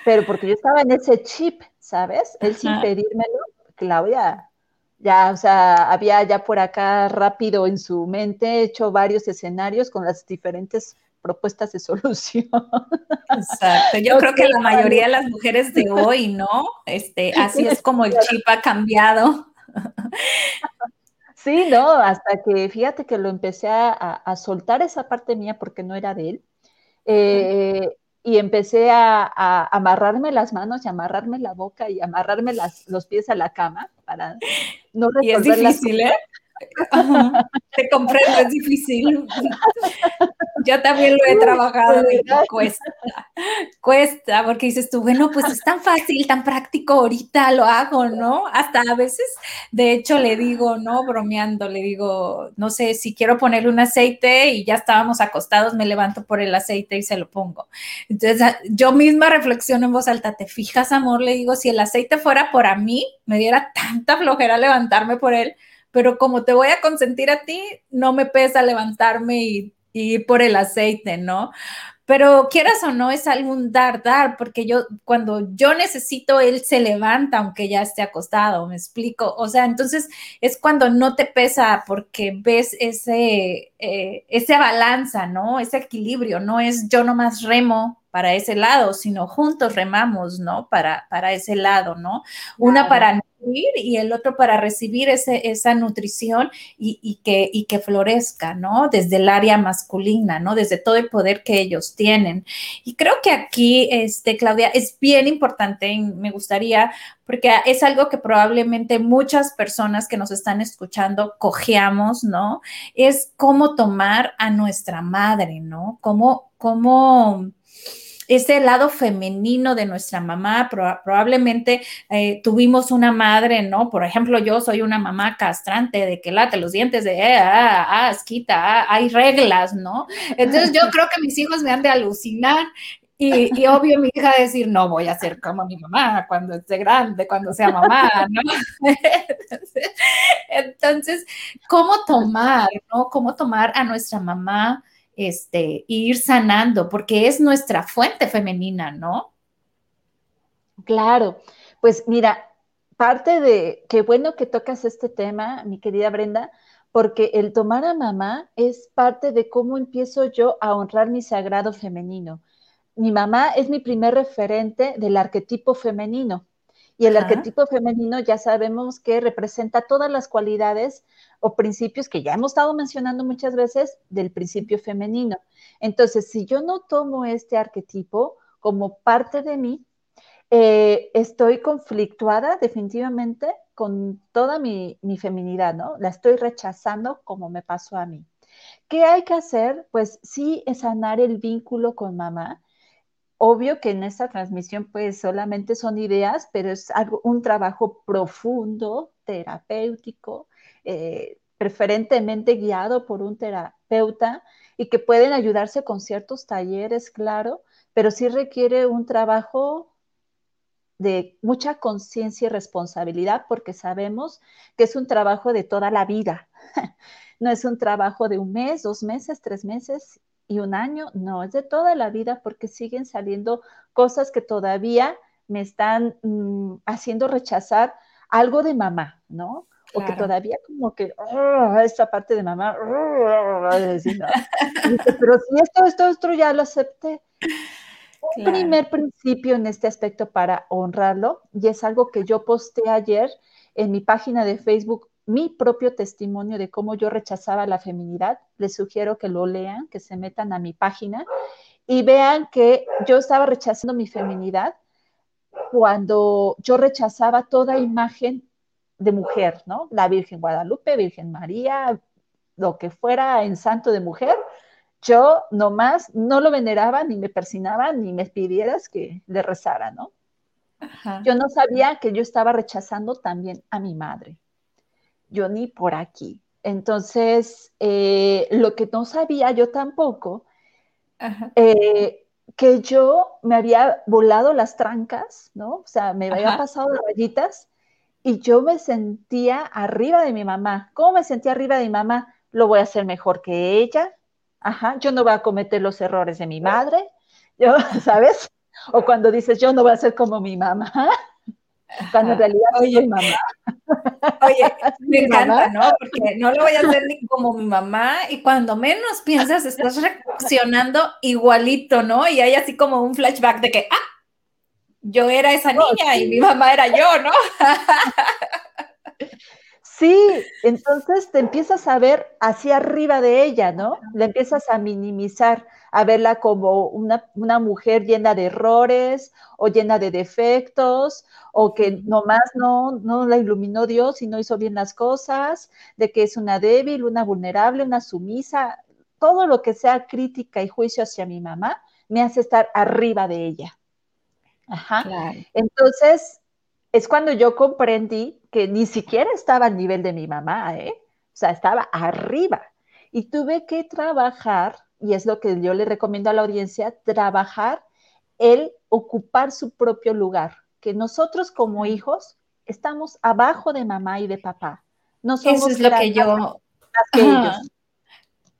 Pero porque yo estaba en ese chip, ¿sabes? Él sin pedírmelo, Claudia, ya, o sea, había ya por acá rápido en su mente hecho varios escenarios con las diferentes propuestas de solución. Exacto. Yo creo que la mayoría de las mujeres de hoy, ¿no? Este, así es como el chip ha cambiado. Sí, no, hasta que fíjate que lo empecé a, soltar esa parte mía porque no era de él. Eh, y empecé a, amarrarme las manos y amarrarme la boca y amarrarme los pies a la cama para no resolver y es difícil, ¿eh? Te comprendo, es difícil. Yo también lo he trabajado y cuesta, cuesta, porque dices tú, bueno, pues es tan fácil, tan práctico, ahorita lo hago, ¿no? Hasta a veces, de hecho, le digo, ¿no? Bromeando, le digo, no sé, si quiero ponerle un aceite y ya estábamos acostados, me levanto por el aceite y se lo pongo. Entonces, yo misma reflexiono en voz alta, ¿te fijas, amor? Le digo, si el aceite fuera por a mí, me diera tanta flojera levantarme por él pero como te voy a consentir a ti, no me pesa levantarme y, ir por el aceite, ¿no? Pero quieras o no, es algún dar, dar, porque yo, cuando yo necesito, él se levanta aunque ya esté acostado, me explico. O sea, entonces es cuando no te pesa porque ves ese, eh, ese balanza, ¿no? Ese equilibrio, no es yo nomás remo para ese lado, sino juntos remamos, ¿no? Para, para ese lado, ¿no? Una para y el otro para recibir ese, esa nutrición y, que, y que florezca, ¿no? Desde el área masculina, ¿no? Desde todo el poder que ellos tienen. Y creo que aquí, este, Claudia, es bien importante, y me gustaría, porque es algo que probablemente muchas personas que nos están escuchando cojeamos, ¿no? Es cómo tomar a nuestra madre, ¿no? Cómo, cómo ese lado femenino de nuestra mamá. probablemente eh, tuvimos una madre, ¿no? Por ejemplo, yo soy una mamá castrante de que late los dientes de, eh, ah, ah, asquita, ah, hay reglas, ¿no? Entonces yo creo que mis hijos me han de alucinar y, obvio mi hija decir, no voy a ser como mi mamá cuando esté grande, cuando sea mamá, ¿no? entonces, ¿cómo tomar, ¿no? ¿Cómo tomar a nuestra mamá este, ir sanando, porque es nuestra fuente femenina, ¿no? Claro, pues mira, parte de, qué bueno que tocas este tema, mi querida Brenda, porque el tomar a mamá es parte de cómo empiezo yo a honrar mi sagrado femenino. Mi mamá es mi primer referente del arquetipo femenino. Y el arquetipo femenino ya sabemos que representa todas las cualidades o principios que ya hemos estado mencionando muchas veces del principio femenino. Entonces, si yo no tomo este arquetipo como parte de mí, eh, estoy conflictuada definitivamente con toda mi, mi, feminidad, ¿no? La estoy rechazando como me pasó a mí. ¿Qué hay que hacer? Pues sí, es sanar el vínculo con mamá, Obvio que en esta transmisión pues solamente son ideas, pero es algo, un trabajo profundo, terapéutico, eh, preferentemente guiado por un terapeuta y que pueden ayudarse con ciertos talleres, claro, pero sí requiere un trabajo de mucha conciencia y responsabilidad porque sabemos que es un trabajo de toda la vida. No es un trabajo de un mes, dos meses, tres meses y un año, no, es de toda la vida porque siguen saliendo cosas que todavía me están mm, haciendo rechazar algo de mamá, ¿no? O que todavía como que, oh, esta parte de mamá, oh, pero si esto, esto, esto ya lo acepté. Un primer principio en este aspecto para honrarlo, y es algo que yo posté ayer en mi página de Facebook, mi propio testimonio de cómo yo rechazaba la feminidad. Les sugiero que lo lean, que se metan a mi página y vean que yo estaba rechazando mi feminidad cuando yo rechazaba toda imagen de mujer, ¿no? La Virgen Guadalupe, Virgen María, lo que fuera en santo de mujer, yo nomás no lo veneraba, ni me persinaba, ni me pidieras que le rezara, ¿no? Yo no sabía que yo estaba rechazando también a mi madre yo ni por aquí. Entonces, eh, lo que no sabía yo tampoco, eh, que yo me había volado las trancas, ¿no? O sea, me había pasado de rayitas y yo me sentía arriba de mi mamá. ¿Cómo me sentía arriba de mi mamá? Lo voy a hacer mejor que ella. Ajá, yo no voy a cometer los errores de mi madre. Yo, ¿sabes? O cuando dices, yo no voy a ser como mi mamá. Cuando en realidad soy mamá. Oye, me encanta, ¿no? Porque no lo voy a hacer ni como mi mamá y cuando menos piensas estás reaccionando igualito, ¿no? Y hay así como un flashback de que, ah, yo era esa niña y mi mamá era yo, ¿no? Sí, entonces te empiezas a ver hacia arriba de ella, ¿no? La empiezas a minimizar, a verla como una, mujer llena de errores o llena de defectos, o que nomás no, no la iluminó Dios y no hizo bien las cosas, de que es una débil, una vulnerable, una sumisa, todo lo que sea crítica y juicio hacia mi mamá me hace estar arriba de ella. Ajá. Entonces, es cuando yo comprendí que ni siquiera estaba al nivel de mi mamá, ¿eh? O sea, estaba arriba. Y tuve que trabajar, y es lo que yo le recomiendo a la audiencia, trabajar el ocupar su propio lugar, que nosotros como hijos estamos abajo de mamá y de papá. No somos Eso es lo que yo...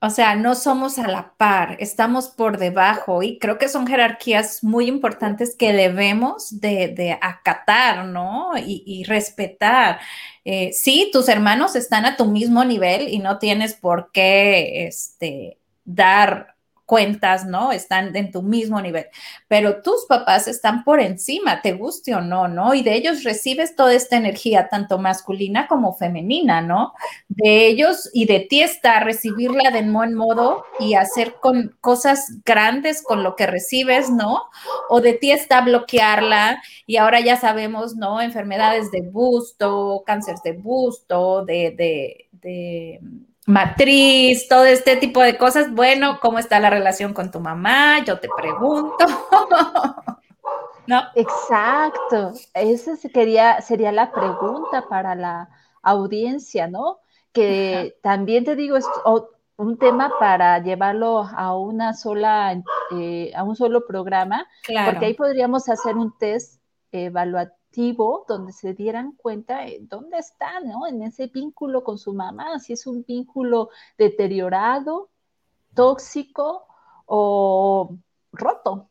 O sea, no somos a la par, estamos por debajo y creo que son jerarquías muy importantes que debemos de, acatar, ¿no? Y, respetar. Eh, sí, tus hermanos están a tu mismo nivel y no tienes por qué este, dar cuentas, ¿no? Están en tu mismo nivel, pero tus papás están por encima, te guste o no, ¿no? Y de ellos recibes toda esta energía, tanto masculina como femenina, ¿no? De ellos y de ti está recibirla de buen modo y hacer con cosas grandes con lo que recibes, ¿no? O de ti está bloquearla y ahora ya sabemos, ¿no? Enfermedades de busto, cáncer de busto, de, de, de matriz, todo este tipo de cosas. Bueno, ¿cómo está la relación con tu mamá? Yo te pregunto. ¿No? Exacto. Esa sería, sería la pregunta para la audiencia, ¿no? Que también te digo, es un tema para llevarlo a una sola, eh, a un solo programa, porque ahí podríamos hacer un test evaluativo donde se dieran cuenta de dónde están, ¿no? En ese vínculo con su mamá, si es un vínculo deteriorado, tóxico o roto,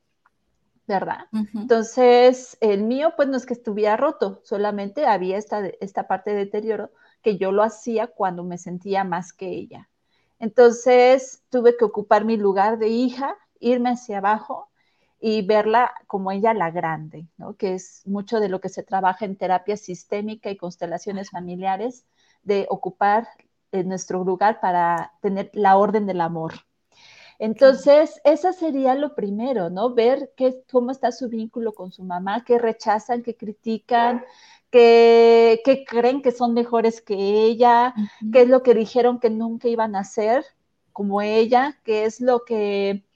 ¿verdad? Entonces, el mío, pues no es que estuviera roto, solamente había esta, esta parte de deterioro que yo lo hacía cuando me sentía más que ella. Entonces, tuve que ocupar mi lugar de hija, irme hacia abajo y verla como ella la grande, ¿no? que es mucho de lo que se trabaja en terapia sistémica y constelaciones familiares, de ocupar eh, nuestro lugar para tener la orden del amor. Entonces, eso sería lo primero, ¿no? Ver qué, cómo está su vínculo con su mamá, qué rechazan, qué critican, qué, creen que son mejores que ella, qué es lo que dijeron que nunca iban a hacer como ella, qué es lo que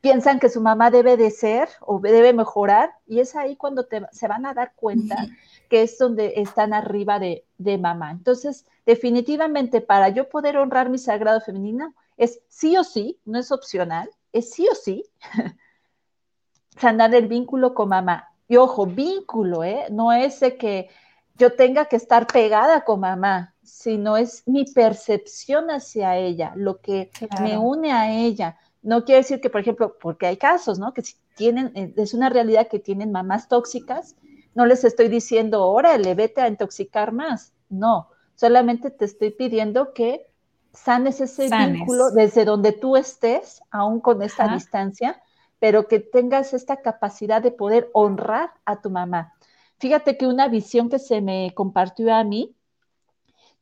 piensan que su mamá debe de ser o debe mejorar y es ahí cuando se van a dar cuenta que es donde están arriba de, mamá. Entonces, definitivamente para yo poder honrar mi sagrado femenino es sí o sí, no es opcional, es sí o sí sanar el vínculo con mamá. Y ojo, vínculo, ¿eh? No es de que yo tenga que estar pegada con mamá, sino es mi percepción hacia ella, lo que me une a ella no quiere decir que, por ejemplo, porque hay casos, ¿no? Que si tienen, eh, es una realidad que tienen mamás tóxicas, no les estoy diciendo, órale, vete a intoxicar más. No, solamente te estoy pidiendo que sanes ese vínculo desde donde tú estés, aún con esta distancia, pero que tengas esta capacidad de poder honrar a tu mamá. Fíjate que una visión que se me compartió a mí,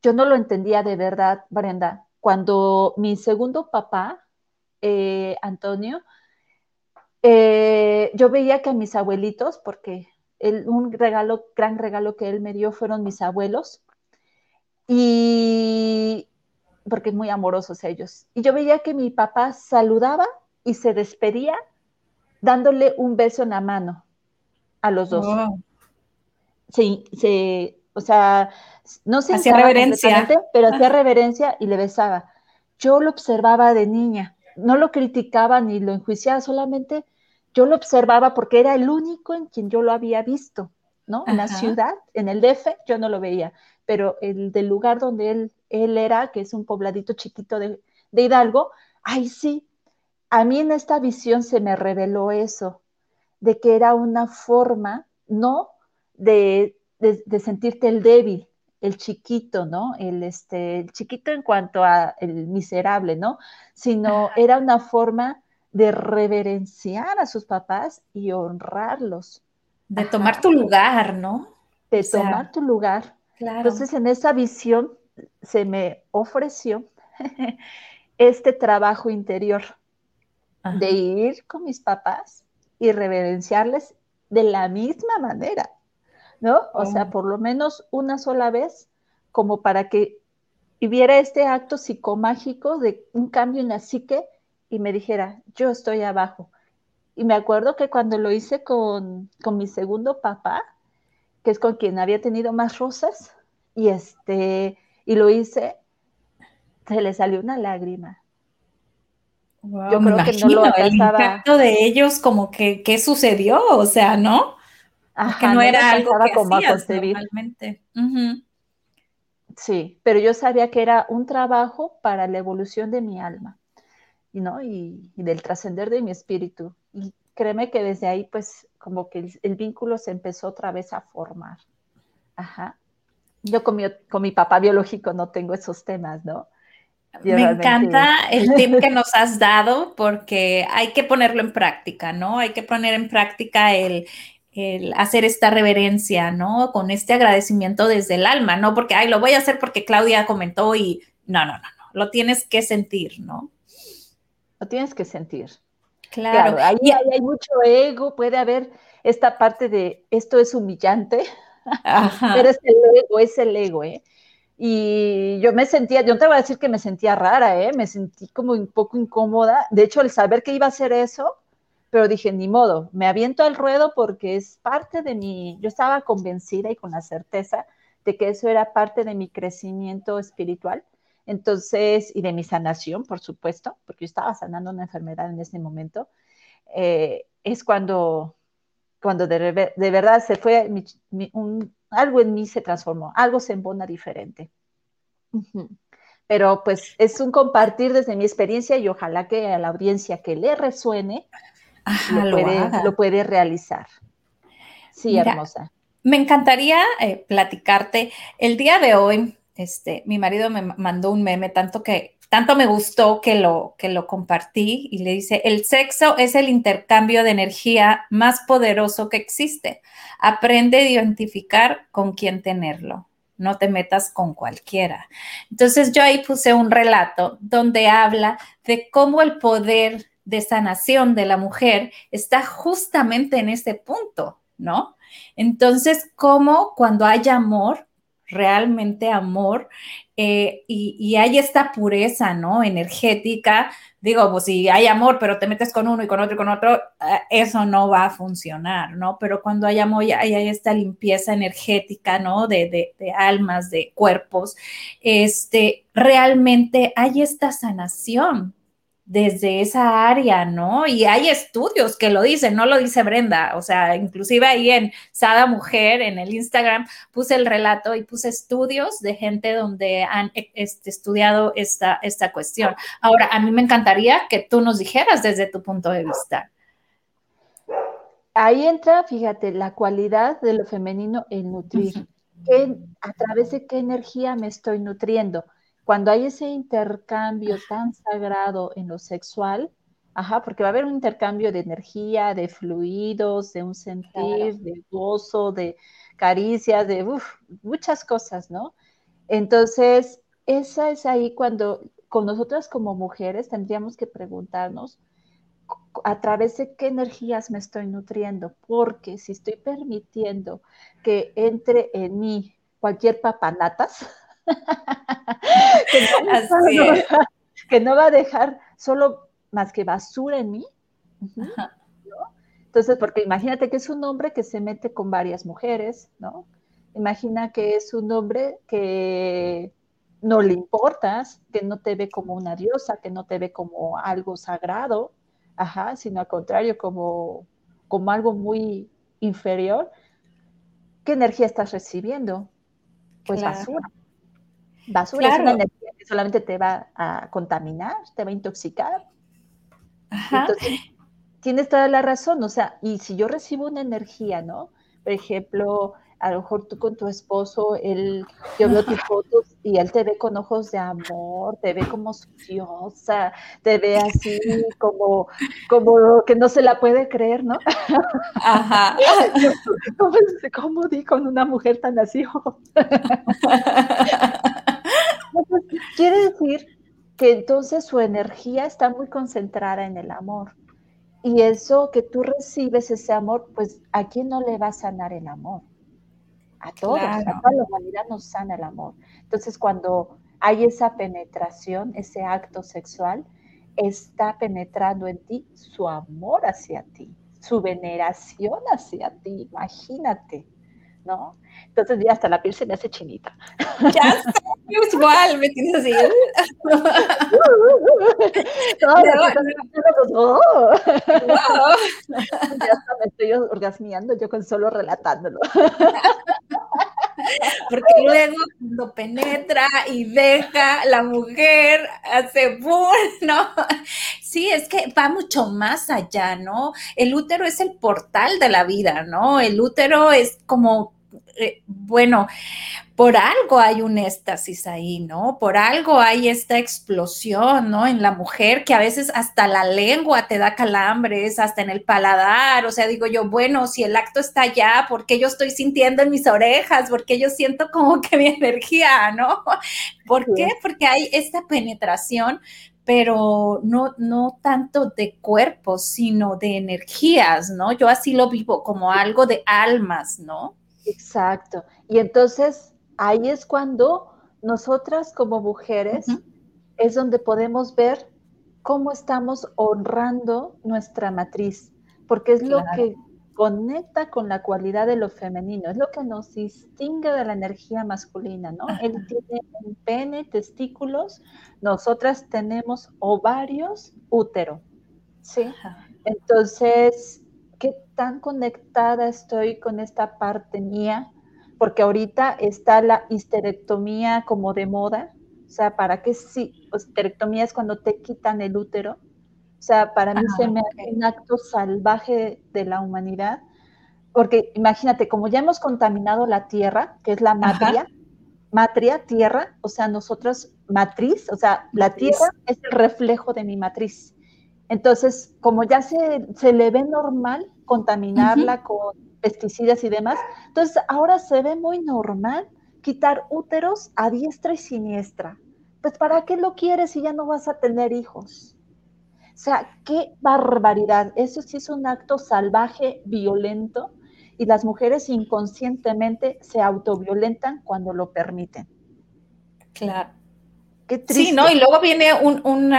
yo no lo entendía de verdad, Brenda. Cuando mi segundo papá eh, Antonio, eh, yo veía que mis abuelitos, porque un regalo, gran regalo que él me dio fueron mis abuelos, y porque muy amorosos ellos. Y yo veía que mi papá saludaba y se despedía dándole un beso en la mano a los dos. Se, o sea, no se hacía reverencia, pero hacía reverencia y le besaba. Yo lo observaba de niña no lo criticaba ni lo enjuiciaba, solamente yo lo observaba porque era el único en quien yo lo había visto, ¿no? En la ciudad, en el DF, yo no lo veía, pero el del lugar donde él, él era, que es un pobladito chiquito de, Hidalgo, ahí sí, a mí en esta visión se me reveló eso, de que era una forma, no de, de sentirte el débil, el chiquito, ¿no? El, este, el chiquito en cuanto a el miserable, ¿no? Sino era una forma de reverenciar a sus papás y honrarlos. De tomar tu lugar, ¿no? De tomar tu lugar. Claro. Entonces, en esa visión, se me ofreció este trabajo interior de ir con mis papás y reverenciarles de la misma manera, ¿no? O sea, por lo menos una sola vez, como para que viera este acto psicomágico de un cambio en la psique y me dijera, yo estoy abajo. Y me acuerdo que cuando lo hice con, con mi segundo papá, que es con quien había tenido más rosas, y este, y lo hice, se le salió una lágrima. Yo creo que no lo El impacto de ellos, como que, ¿qué sucedió? O sea, ¿no? Que no, era algo que como hacías normalmente. Sí, pero yo sabía que era un trabajo para la evolución de mi alma, ¿no? Y, y del trascender de mi espíritu. Y créeme que desde ahí, pues, como que el, vínculo se empezó otra vez a formar. Ajá. Yo con mi, con mi papá biológico no tengo esos temas, ¿no? Me encanta el tip que nos has dado porque hay que ponerlo en práctica, ¿no? Hay que poner en práctica el, el, hacer esta reverencia, ¿no? Con este agradecimiento desde el alma, ¿no? Porque, ay, lo voy a hacer porque Claudia comentó y no, no, no, no, lo tienes que sentir, ¿no? Lo tienes que sentir. Claro, ahí, hay mucho ego, puede haber esta parte de esto es humillante, pero es el ego, es el ego, ¿eh? Y yo me sentía, yo no te voy a decir que me sentía rara, ¿eh? Me sentí como un poco incómoda. De hecho, el saber que iba a hacer eso, pero dije, ni modo, me aviento al ruedo porque es parte de mi, yo estaba convencida y con la certeza de que eso era parte de mi crecimiento espiritual entonces, y de mi sanación, por supuesto, porque yo estaba sanando una enfermedad en ese momento, eh, es cuando, cuando de, verdad se fue, algo en mí se transformó, algo se embona diferente. Pero pues es un compartir desde mi experiencia y ojalá que a la audiencia que le resuene lo, puede, realizar. Sí, hermosa. Me encantaría eh, platicarte el día de hoy este, mi marido me mandó un meme tanto que tanto me gustó que lo que lo compartí y le dice, "El sexo es el intercambio de energía más poderoso que existe. Aprende a identificar con quién tenerlo. No te metas con cualquiera." Entonces yo ahí puse un relato donde habla de cómo el poder de sanación de la mujer está justamente en ese punto, ¿no? Entonces, cómo cuando hay amor, realmente amor eh, y, hay esta pureza, ¿no? Energética. Digo, pues si hay amor, pero te metes con uno y con otro y con otro, eh, eso no va a funcionar, ¿no? Pero cuando hay amor, hay, hay esta limpieza energética, ¿no? De, de, de, almas, de cuerpos, este, realmente hay esta sanación, desde esa área, ¿no? Y hay estudios que lo dicen, no lo dice Brenda, o sea, inclusive ahí en Sada Mujer, en el Instagram, puse el relato y puse estudios de gente donde han e, este, estudiado esta, esta cuestión. Ahora, a mí me encantaría que tú nos dijeras desde tu punto de vista. Ahí entra, fíjate, la cualidad de lo femenino, el nutrir. ¿A través de qué energía me estoy nutriendo? Cuando hay ese intercambio tan sagrado en lo sexual, ajá, porque va a haber un intercambio de energía, de fluidos, de un sentir, de gozo, de caricias, de muchas cosas, ¿no? Entonces, esa es ahí cuando con nosotras como mujeres tendríamos que preguntarnos a través de qué energías me estoy nutriendo, porque si estoy permitiendo que entre en mí cualquier papanatas, que, no, va a dejar solo más que basura en mí. Entonces, porque imagínate que es un hombre que se mete con varias mujeres, ¿no? Imagina que es un hombre que no le importas, que no te ve como una diosa, que no te ve como algo sagrado, ajá, sino al contrario, como, como algo muy inferior. ¿Qué energía estás recibiendo? Pues basura. Basura es una energía que solamente te va a contaminar, te va a intoxicar. Entonces, tienes toda la razón, o sea, y si yo recibo una energía, ¿no? Por ejemplo, a lo mejor tú con tu esposo, él, yo veo tus fotos y él te ve con ojos de amor, te ve como suciosa, te ve así como, como que no se la puede creer, ¿no? Ajá. ¿Cómo, cómo di con una mujer tan así? quiere decir que entonces su energía está muy concentrada en el amor. Y eso que tú recibes, ese amor, pues ¿a quién no le va a sanar el amor? A todos, a toda la humanidad nos sana el amor. Entonces cuando hay esa penetración, ese acto sexual, está penetrando en ti su amor hacia ti, su veneración hacia ti, imagínate. ¿no? Entonces ya hasta la piel se me hace chinita. Ya está, igual, me tienes así. Ya hasta me estoy orgasmeando yo con solo relatándolo. Porque luego cuando penetra y deja, la mujer hace boom, ¿no? Sí, es que va mucho más allá, ¿no? El útero es el portal de la vida, ¿no? El útero es como eh, bueno, por algo hay un éxtasis ahí, ¿no? Por algo hay esta explosión, ¿no? En la mujer que a veces hasta la lengua te da calambres, hasta en el paladar, o sea, digo yo, bueno, si el acto está allá, ¿por qué yo estoy sintiendo en mis orejas? Porque yo siento como que mi energía, ¿no? ¿Por qué? Porque hay esta penetración pero no, no tanto de cuerpos, sino de energías, ¿no? Yo así lo vivo como algo de almas, ¿no? Exacto. Y entonces ahí es cuando nosotras como mujeres es donde podemos ver cómo estamos honrando nuestra matriz, porque es lo que conecta con la cualidad de lo femenino, es lo que nos distingue de la energía masculina, ¿no? Él tiene un pene, testículos, nosotras tenemos ovarios, útero, ¿sí? Entonces, tan conectada estoy con esta parte mía, porque ahorita está la histerectomía como de moda, o sea, ¿para qué sí? Histerectomía es cuando te quitan el útero, o sea, para mí se me hace un acto salvaje de la humanidad, porque imagínate, como ya hemos contaminado la tierra, que es la matria, matria, tierra, o sea, nosotros matriz, o sea, la tierra es el reflejo de mi matriz. Entonces, como ya se, se le ve normal contaminarla con pesticidas y demás, entonces ahora se ve muy normal quitar úteros a diestra y siniestra. Pues ¿para qué lo quieres si ya no vas a tener hijos? O sea, qué barbaridad. Eso sí es un acto salvaje, violento, y las mujeres inconscientemente se autoviolentan cuando lo permiten. Claro. Sí, ¿no? Y luego viene un,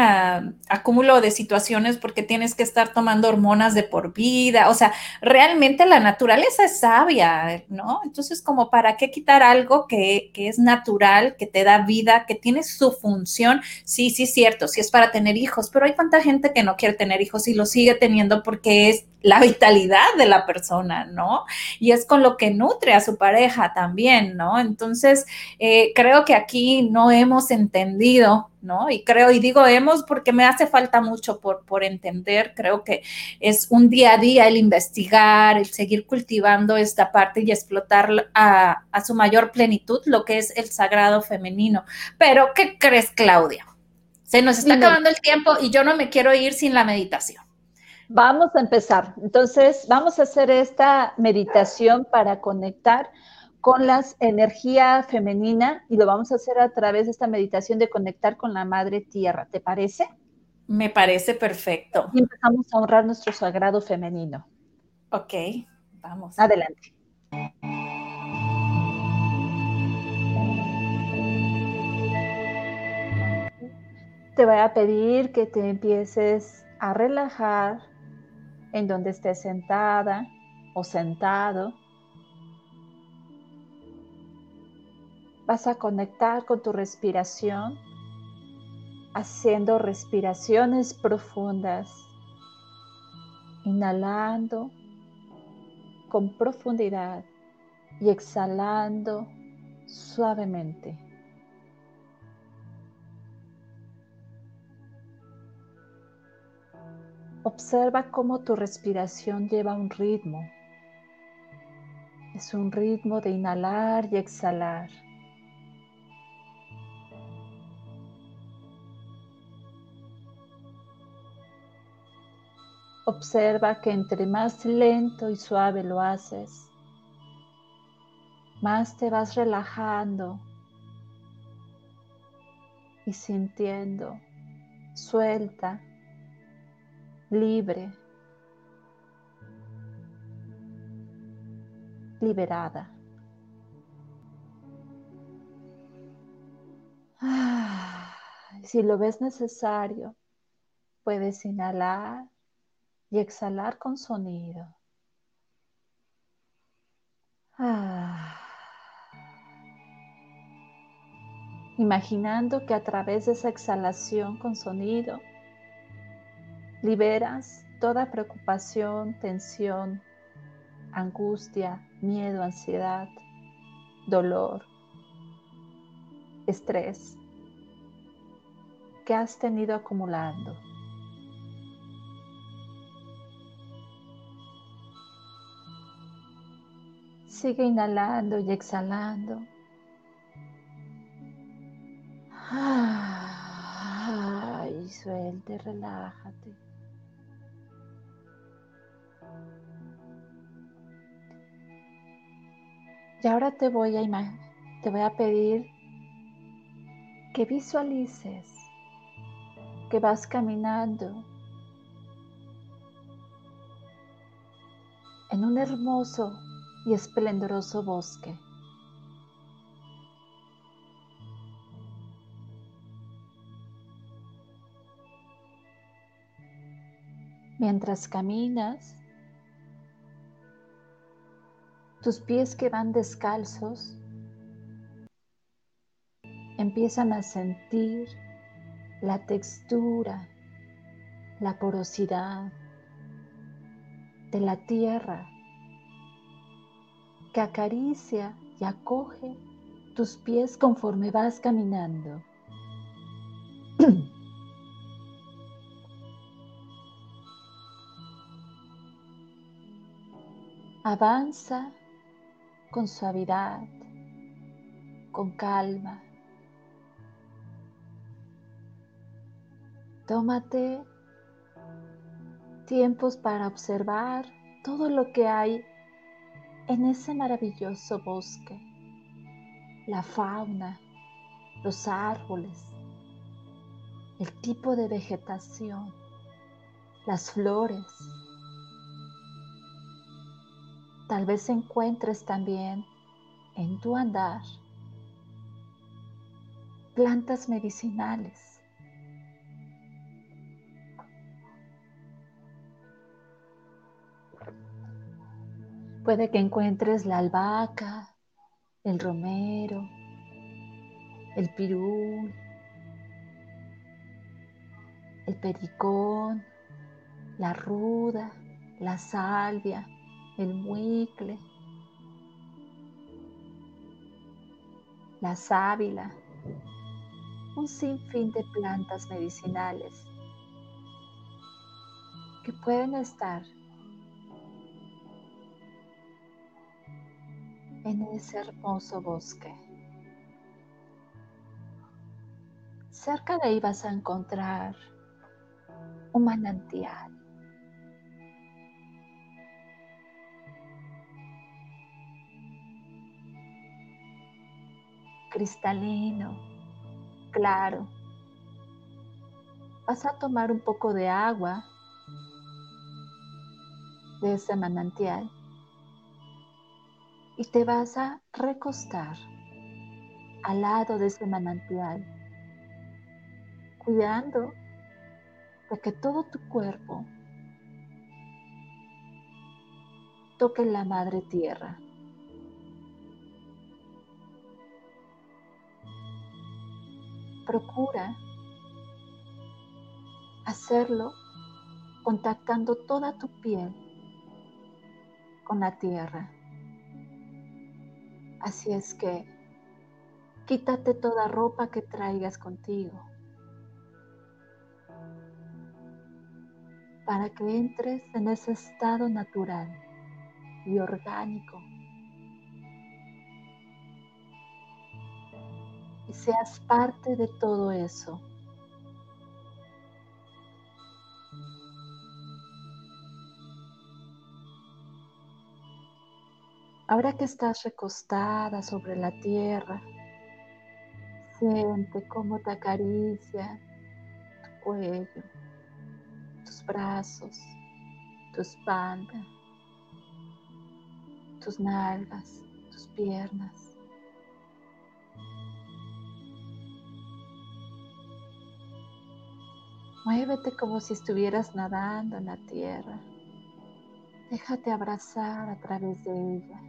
acúmulo de situaciones porque tienes que estar tomando hormonas de por vida. O sea, realmente la naturaleza es sabia, ¿no? Entonces, como para qué quitar algo que, que es natural, que te da vida, que tiene su función. Sí, sí, cierto, sí es para tener hijos, pero hay tanta gente que no quiere tener hijos y lo sigue teniendo porque es la vitalidad de la persona, ¿no? Y es con lo que nutre a su pareja también, ¿no? Entonces, eh, creo que aquí no hemos entendido, ¿no? Y creo, y digo hemos porque me hace falta mucho por, por entender, creo que es un día a día el investigar, el seguir cultivando esta parte y explotar a, a su mayor plenitud lo que es el sagrado femenino. Pero, ¿qué crees, Claudia? Se nos está acabando el tiempo y yo no me quiero ir sin la meditación. Vamos a empezar. Entonces, vamos a hacer esta meditación para conectar con la energía femenina y lo vamos a hacer a través de esta meditación de conectar con la madre tierra. ¿Te parece? Me parece perfecto. Y empezamos a honrar nuestro sagrado femenino. Ok, vamos. Adelante. Te voy a pedir que te empieces a relajar en donde estés sentada o sentado. Vas a conectar con tu respiración, haciendo respiraciones profundas, inhalando con profundidad y exhalando suavemente. Observa cómo tu respiración lleva un ritmo. Es un ritmo de inhalar y exhalar. Observa que entre más lento y suave lo haces, más te vas relajando, y sintiendo suelta, libre, liberada. Ah, si lo ves necesario, puedes inhalar y exhalar con sonido. Ah. Imaginando que a través de esa exhalación con sonido liberas toda preocupación, tensión, angustia, miedo, ansiedad, dolor, estrés que has tenido acumulando. Sigue inhalando y exhalando. Ay, suelte, relájate. Ahora te voy a te voy a pedir que visualices que vas caminando en un hermoso y esplendoroso bosque. Mientras caminas, tus pies que van descalzos empiezan a sentir la textura, la porosidad de la tierra que acaricia y acoge tus pies conforme vas caminando. Avanza con suavidad, con calma. Tómate tiempos para observar todo lo que hay en ese maravilloso bosque, la fauna, los árboles, el tipo de vegetación, las flores. Tal vez encuentres también en tu andar plantas medicinales. Puede que encuentres la albahaca, el romero, el pirul, el pericón, la ruda, la salvia, el muicle, la sábila, un sinfín de plantas medicinales que pueden estar en ese hermoso bosque. Cerca de ahí vas a encontrar un manantial. Cristalino, claro. Vas a tomar un poco de agua de ese manantial y te vas a recostar al lado de ese manantial, cuidando de que todo tu cuerpo toque la madre tierra. Procura hacerlo contactando toda tu piel con la tierra. Así es que quítate toda ropa que traigas contigo para que entres en ese estado natural y orgánico y seas parte de todo eso. Ahora que estás recostada sobre la tierra, Siente cómo te acaricia tu cuello, tus brazos, tu espalda, tus nalgas, tus piernas. Muévete como si estuvieras nadando en la tierra. Déjate abrazar a través de ella.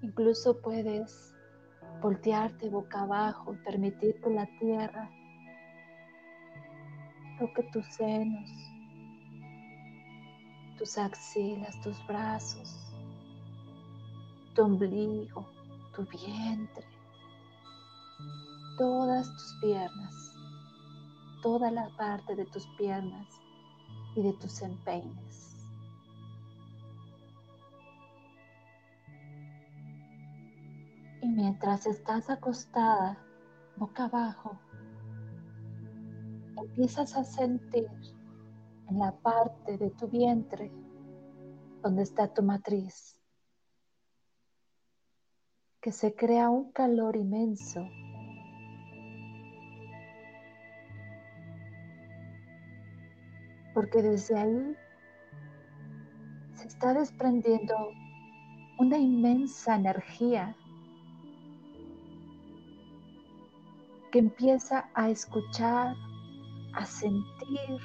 Incluso puedes voltearte boca abajo permitir que la tierra toque tus senos, tus axilas, tus brazos, tu ombligo, tu vientre todas tus piernas, toda la parte de tus piernas y de tus empeines. Y mientras estás acostada boca abajo, empiezas a sentir en la parte de tu vientre donde está tu matriz que se crea un calor inmenso porque desde ahí se está desprendiendo una inmensa energía que empieza a escuchar, a sentir,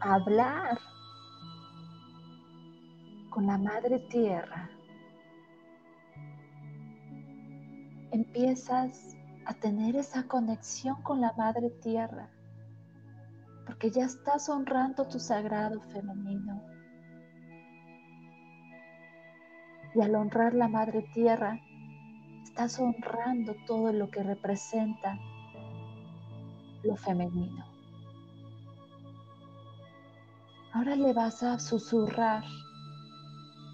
a hablar con la madre tierra. Empiezas a tener esa conexión con la madre tierra porque ya estás honrando tu sagrado femenino. Y al honrar la Madre Tierra, estás honrando todo lo que representa lo femenino. Ahora le vas a susurrar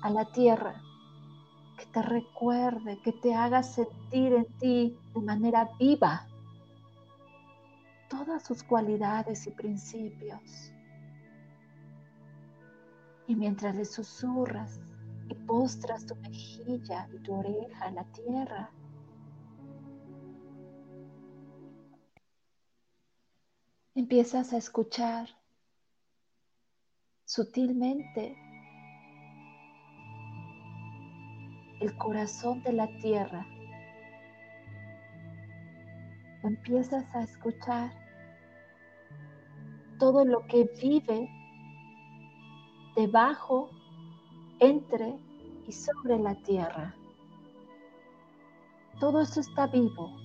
a la tierra que te recuerde, que te haga sentir en ti de manera viva todas sus cualidades y principios. Y mientras le susurras y postras tu mejilla y tu oreja a la tierra, empiezas a escuchar sutilmente el corazón de la tierra empiezas a escuchar todo lo que vive debajo, entre y sobre la tierra. Todo eso está vivo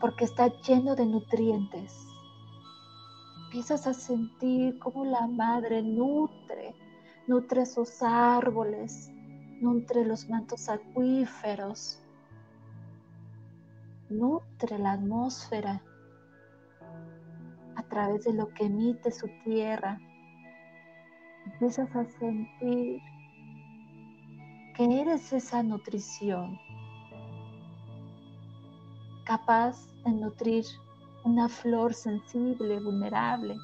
porque está lleno de nutrientes. Empiezas a sentir cómo la madre nutre, nutre esos árboles, nutre los mantos acuíferos, nutre la atmósfera a través de lo que emite su tierra. Empiezas a sentir que eres esa nutrición, capaz de nutrir una flor sensible, vulnerable,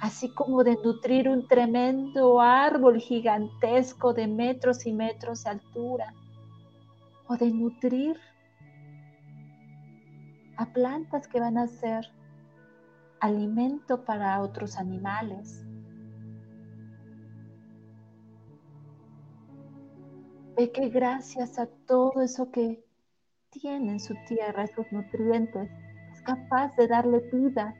así como de nutrir un tremendo árbol gigantesco de metros y metros de altura, o de nutrir a plantas que van a ser alimento para otros animales. Ve que gracias a todo eso que tiene en su tierra, esos nutrientes, es capaz de darle vida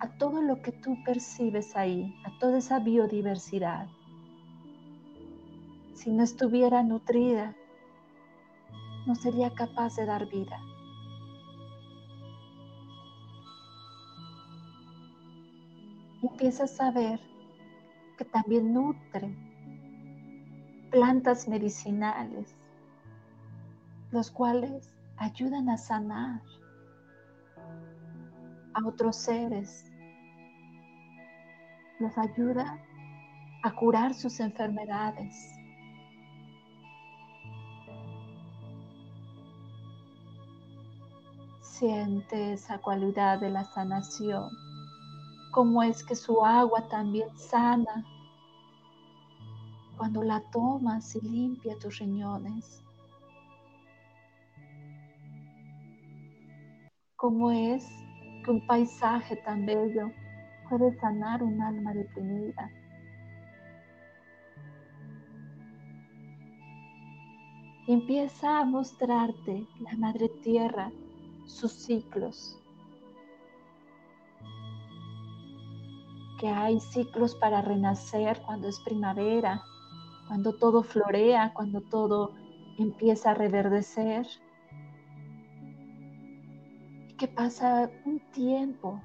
a todo lo que tú percibes ahí, a toda esa biodiversidad. Si no estuviera nutrida, no sería capaz de dar vida. Empiezas a ver que también nutre plantas medicinales, los cuales ayudan a sanar a otros seres, los ayuda a curar sus enfermedades. Siente esa cualidad de la sanación, cómo es que su agua también sana cuando la tomas y limpia tus riñones. ¿Cómo es que un paisaje tan bello puede sanar un alma deprimida? empieza a mostrarte la madre tierra, sus ciclos. Que hay ciclos para renacer cuando es primavera, cuando todo florea, cuando todo empieza a reverdecer. Y que pasa un tiempo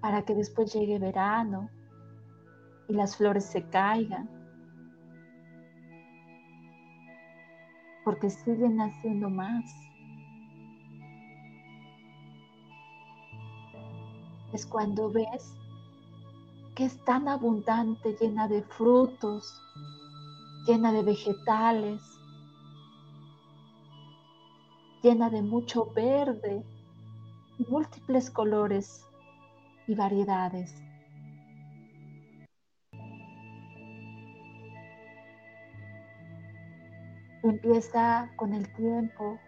para que después llegue verano y las flores se caigan porque siguen haciendo más. Es cuando ves que es tan abundante, llena de frutos, llena de vegetales, llena de mucho verde, múltiples colores y variedades. Empieza con el tiempo,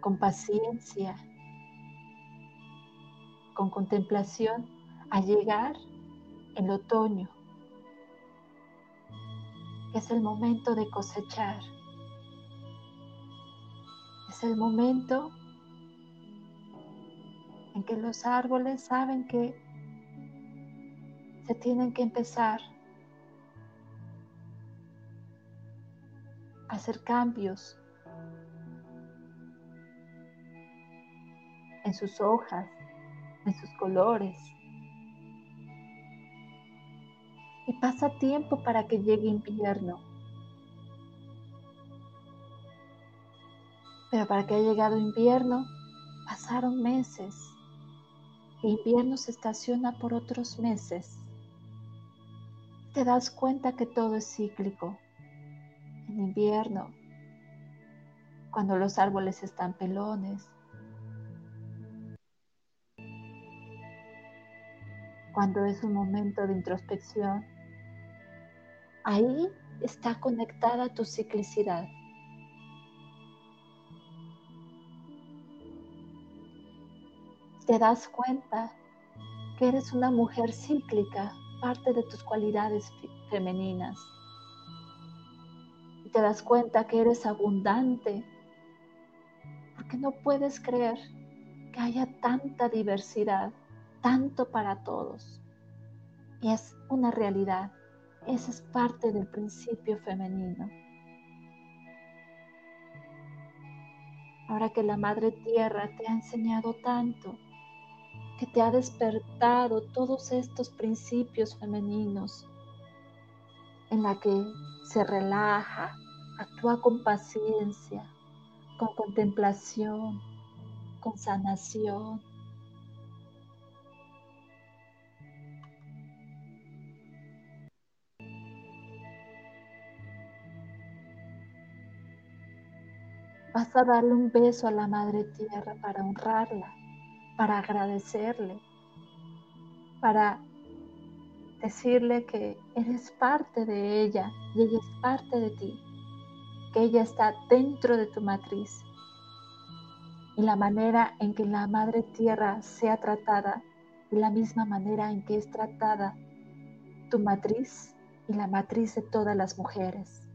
con paciencia, con contemplación, a llegar el otoño, que es el momento de cosechar. Es el momento en que los árboles saben que se tienen que empezar hacer cambios en sus hojas, en sus colores. Y pasa tiempo para que llegue invierno. Pero para que haya llegado invierno, pasaron meses. E invierno se estaciona por otros meses. Te das cuenta que todo es cíclico en invierno, cuando los árboles están pelones, cuando es un momento de introspección, ahí está conectada tu ciclicidad. Te das cuenta que eres una mujer cíclica, parte de tus cualidades femeninas te das cuenta que eres abundante, porque no puedes creer que haya tanta diversidad, tanto para todos. Y es una realidad, esa es parte del principio femenino. Ahora que la Madre Tierra te ha enseñado tanto, que te ha despertado todos estos principios femeninos, en la que se relaja, Actúa con paciencia, con contemplación, con sanación. Vas a darle un beso a la Madre Tierra para honrarla, para agradecerle, para decirle que eres parte de ella y ella es parte de ti ella está dentro de tu matriz. Y la manera en que la madre tierra sea tratada de la misma manera en que es tratada tu matriz y la matriz de todas las mujeres.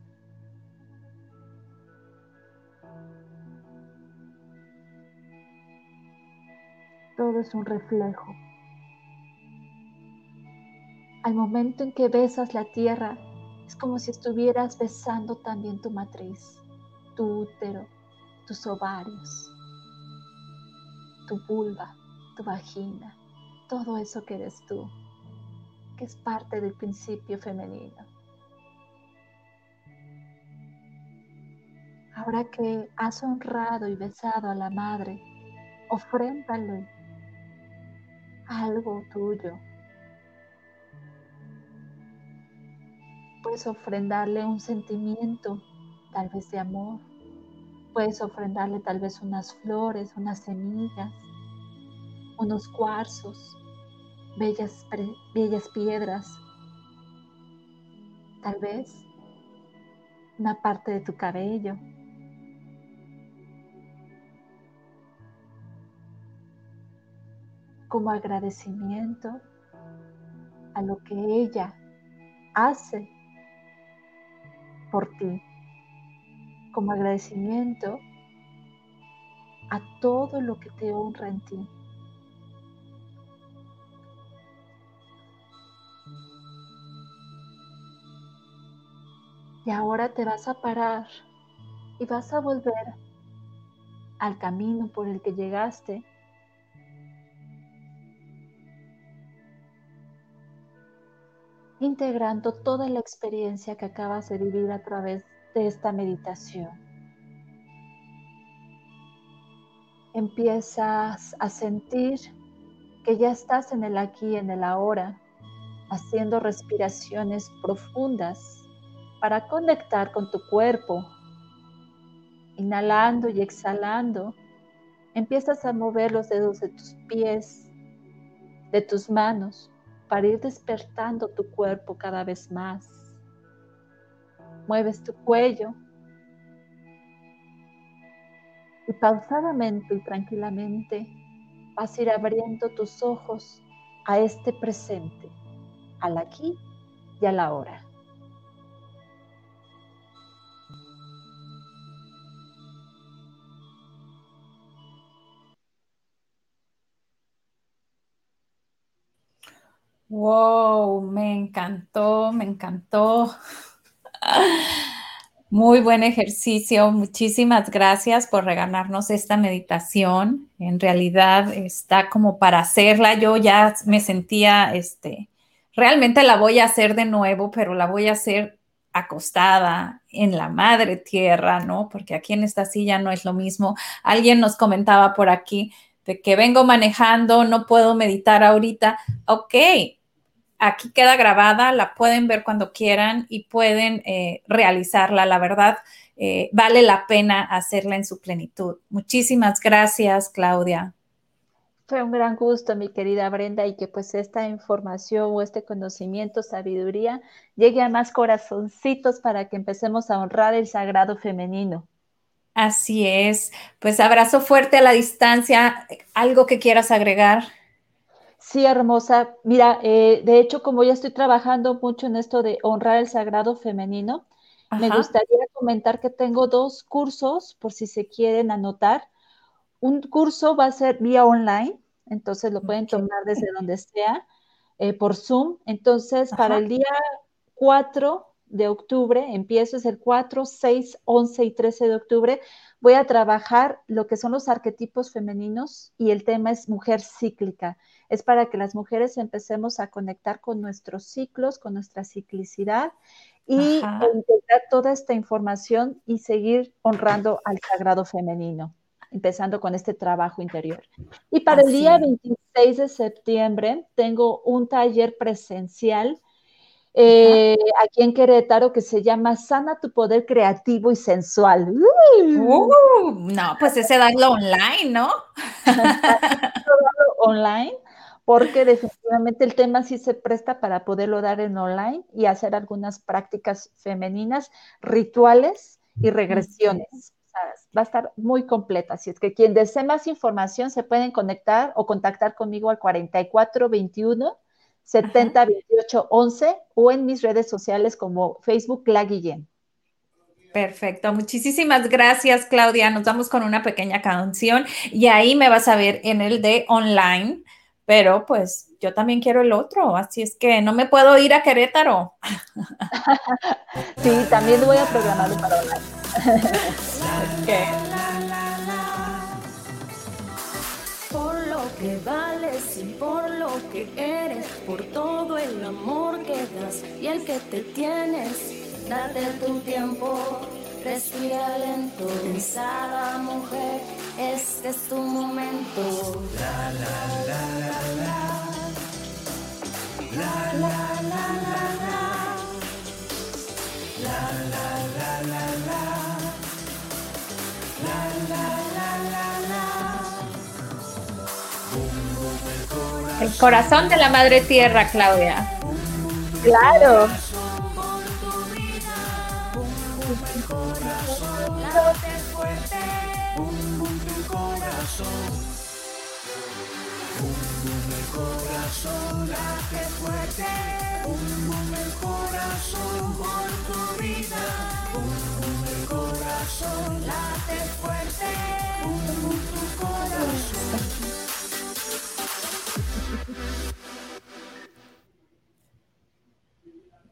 Todo es un reflejo. Al momento en que besas la tierra, es como si estuvieras besando también tu matriz, tu útero, tus ovarios, tu vulva, tu vagina, todo eso que eres tú, que es parte del principio femenino. Ahora que has honrado y besado a la madre, ofréndale algo tuyo, Puedes ofrendarle un sentimiento, tal vez de amor. Puedes ofrendarle tal vez unas flores, unas semillas, unos cuarzos, bellas, bellas piedras. tal vez una parte de tu cabello. Como agradecimiento a lo que ella hace por ti, como agradecimiento a todo lo que te honra en ti. Y ahora te vas a parar y vas a volver al camino por el que llegaste. Integrando toda la experiencia que acabas de vivir a través de esta meditación. Empiezas a sentir que ya estás en el aquí, en el ahora, haciendo respiraciones profundas para conectar con tu cuerpo. Inhalando y exhalando, empiezas a mover los dedos de tus pies, de tus manos, para ir despertando tu cuerpo cada vez más. Mueves tu cuello y pausadamente y tranquilamente vas a ir abriendo tus ojos a este presente, al aquí y a la hora. Wow, me encantó, me encantó. Muy buen ejercicio. Muchísimas gracias por regalarnos esta meditación. En realidad está como para hacerla. Yo ya me sentía, este, realmente la voy a hacer de nuevo, pero la voy a hacer acostada en la madre tierra, ¿no? Porque aquí en esta silla no es lo mismo. Alguien nos comentaba por aquí de que vengo manejando, no puedo meditar ahorita. Ok, aquí queda grabada, la pueden ver cuando quieran y pueden eh, realizarla. La verdad, eh, vale la pena hacerla en su plenitud. Muchísimas gracias, Claudia. Fue un gran gusto, mi querida Brenda, y que pues esta información o este conocimiento, sabiduría, llegue a más corazoncitos para que empecemos a honrar el sagrado femenino. Así es. Pues abrazo fuerte a la distancia. ¿Algo que quieras agregar? Sí, hermosa. Mira, eh, de hecho, como ya estoy trabajando mucho en esto de honrar el sagrado femenino, me gustaría comentar que tengo dos cursos, por si se quieren anotar. Un curso va a ser vía online, entonces lo pueden tomar desde donde sea, eh, por Zoom. Entonces, para el día 4 de octubre, empiezo, es el 4, 6, 11 y 13 de octubre, voy a trabajar lo que son los arquetipos femeninos y el tema es mujer cíclica es para que las mujeres empecemos a conectar con nuestros ciclos, con nuestra ciclicidad y integrar toda esta información y seguir honrando al sagrado femenino, empezando con este trabajo interior. Y para el día 26 de septiembre tengo un taller presencial eh, aquí en Querétaro que se llama Sana tu poder creativo y sensual. Uh, no, pues ese darlo online, ¿no? online porque definitivamente el tema sí se presta para poderlo dar en online y hacer algunas prácticas femeninas, rituales y regresiones. va a estar muy completa. Así es que quien desee más información se pueden conectar o contactar conmigo al 4421 70 28 11 o en mis redes sociales como Facebook La Guillén. Perfecto, muchísimas gracias Claudia. Nos vamos con una pequeña canción y ahí me vas a ver en el de online pero pues yo también quiero el otro, así es que no me puedo ir a Querétaro. sí, también voy a programarlo para hablar. Por lo que vales y por lo que eres, por todo el amor que das y el que te tienes, date tu tiempo Respira lento, pensada mujer, este es tu momento. La la la la la. La la la la la. La la la la la. La la la la la. El corazón de la madre tierra, Claudia. Claro. Agarrándote fuerte. Bum, bum, tu corazón. Bum, bum, el corazón late fuerte. Bum, bum, el corazón por tu vida. Bum, bum, el corazón late fuerte. Bum, bum, tu corazón.